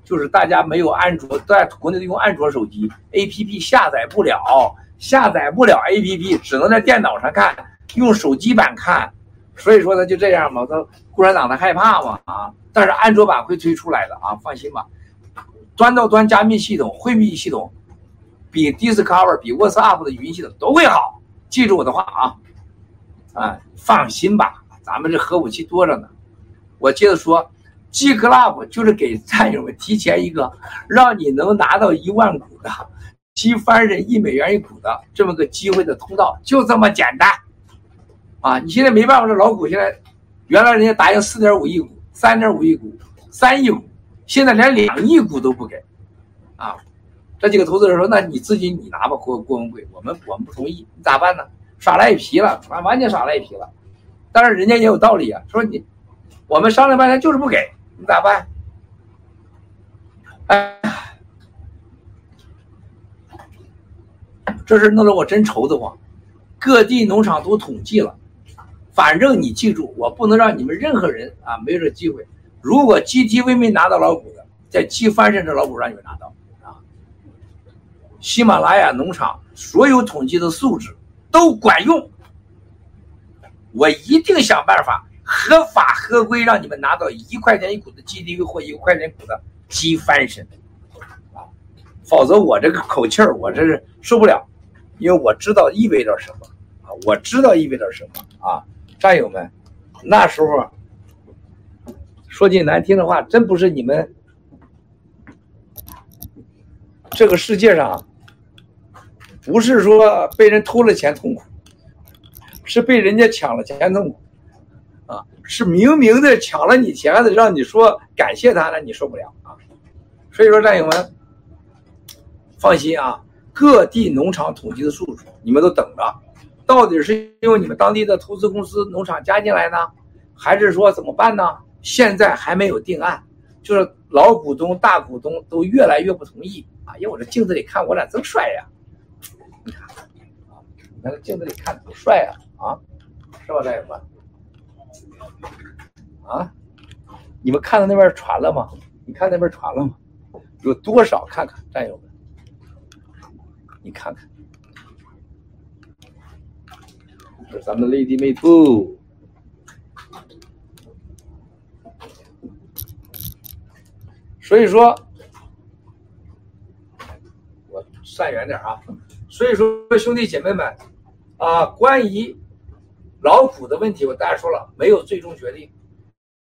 就是大家没有安卓，在国内用安卓手机，APP 下载不了，下载不了 APP，只能在电脑上看，用手机版看，所以说呢就这样嘛，他共产党他害怕嘛啊，但是安卓版会推出来的啊，放心吧，端到端加密系统、会密系统，比 Discover、比 WhatsApp 的语音系统都会好，记住我的话啊，啊，放心吧，咱们这核武器多着呢，我接着说。G Club 就是给战友们提前一个，让你能拿到一万股的，G 翻身一美元一股的这么个机会的通道，就这么简单，啊！你现在没办法，这老股现在，原来人家答应四点五亿股、三点五亿股、三亿股，现在连两亿股都不给，啊！这几个投资人说：“那你自己你拿吧，郭郭文贵，我们我们不同意，你咋办呢？耍赖皮了，完完全耍赖皮了。但是人家也有道理啊，说你，我们商量半天就是不给。”你咋办？哎，这事弄得我真愁得慌。各地农场都统计了，反正你记住，我不能让你们任何人啊没有这机会。如果 GTV 没拿到老股的，在 G 翻身这老股让你们拿到啊。喜马拉雅农场所有统计的数值都管用，我一定想办法。合法合规，让你们拿到一块钱一股的 G D V 或一块钱股的鸡翻身，啊，否则我这个口气儿我这是受不了，因为我知道意味着什么啊，我知道意味着什么啊，战友们，那时候说句难听的话，真不是你们这个世界上，不是说被人偷了钱痛苦，是被人家抢了钱痛苦。啊，是明明的抢了你钱的，让你说感谢他，那你受不了啊。所以说，战友们，放心啊，各地农场统计的数据你们都等着，到底是用你们当地的投资公司农场加进来呢，还是说怎么办呢？现在还没有定案，就是老股东、大股东都越来越不同意啊。因为我这镜子里看我俩真帅呀，你看啊，你看这镜子里看多帅呀啊，是吧，战友们？啊，你们看到那边传了吗？你看那边传了吗？有多少？看看战友们，你看看，这是咱们的 Lady Mate。所以说，我站远点啊。所以说，兄弟姐妹们啊，关于老虎的问题，我大家说了，没有最终决定。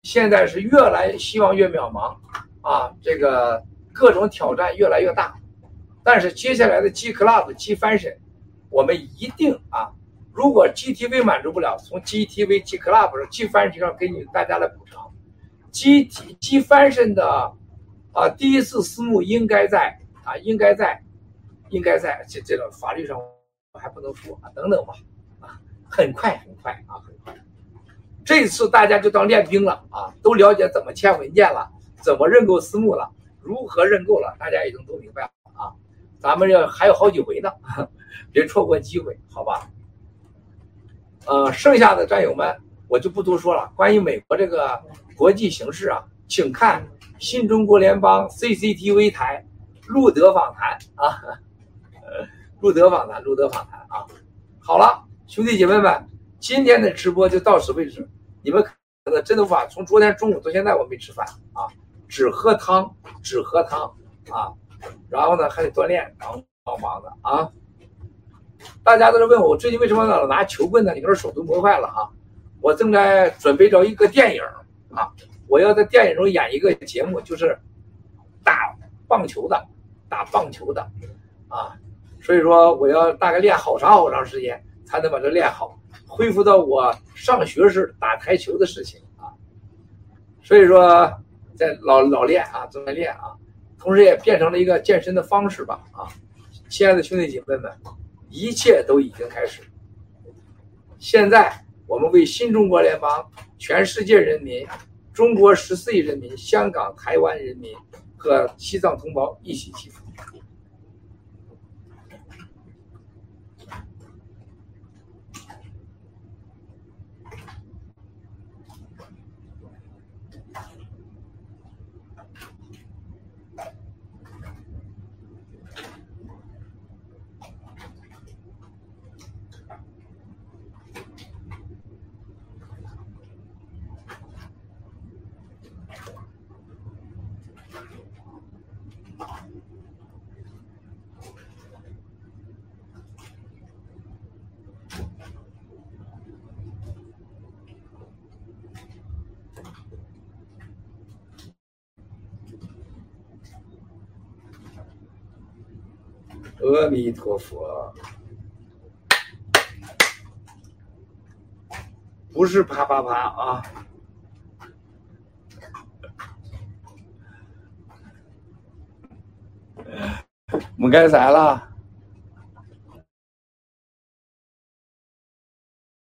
现在是越来希望越渺茫啊，这个各种挑战越来越大。但是接下来的 G Club、G Fashion，我们一定啊，如果 GTV 满足不了，从 GTV、G Club 上、G Fashion 上给你大家来补偿。，G T G Fashion 的。啊，第一次私募应该在啊，应该在，应该在这这个法律上我还不能说啊，等等吧，很快很快啊，很快。这次大家就当练兵了啊，都了解怎么签文件了，怎么认购私募了，如何认购了，大家已经都明白了啊。咱们这还有好几回呢，别错过机会，好吧？呃，剩下的战友们我就不多说了。关于美国这个国际形势啊，请看。新中国联邦 CCTV 台，路德访谈啊，路德访谈，路德访谈啊。好了，兄弟姐妹们，今天的直播就到此为止。你们可能真的无法从昨天中午到现在我没吃饭啊，只喝汤，只喝汤啊。然后呢还得锻炼，然后忙的啊。大家都在问我，我最近为什么老拿球棍呢？你说手都磨坏了啊。我正在准备着一个电影啊。我要在电影中演一个节目，就是打棒球的，打棒球的，啊，所以说我要大概练好长好长时间才能把这练好，恢复到我上学时打台球的事情啊，所以说在老老练啊，正在练啊，同时也变成了一个健身的方式吧啊，亲爱的兄弟姐妹们，一切都已经开始，现在我们为新中国联邦全世界人民。中国十四亿人民、香港、台湾人民和西藏同胞一起祈福。阿弥陀佛，不是啪啪啪啊！我们该啥了？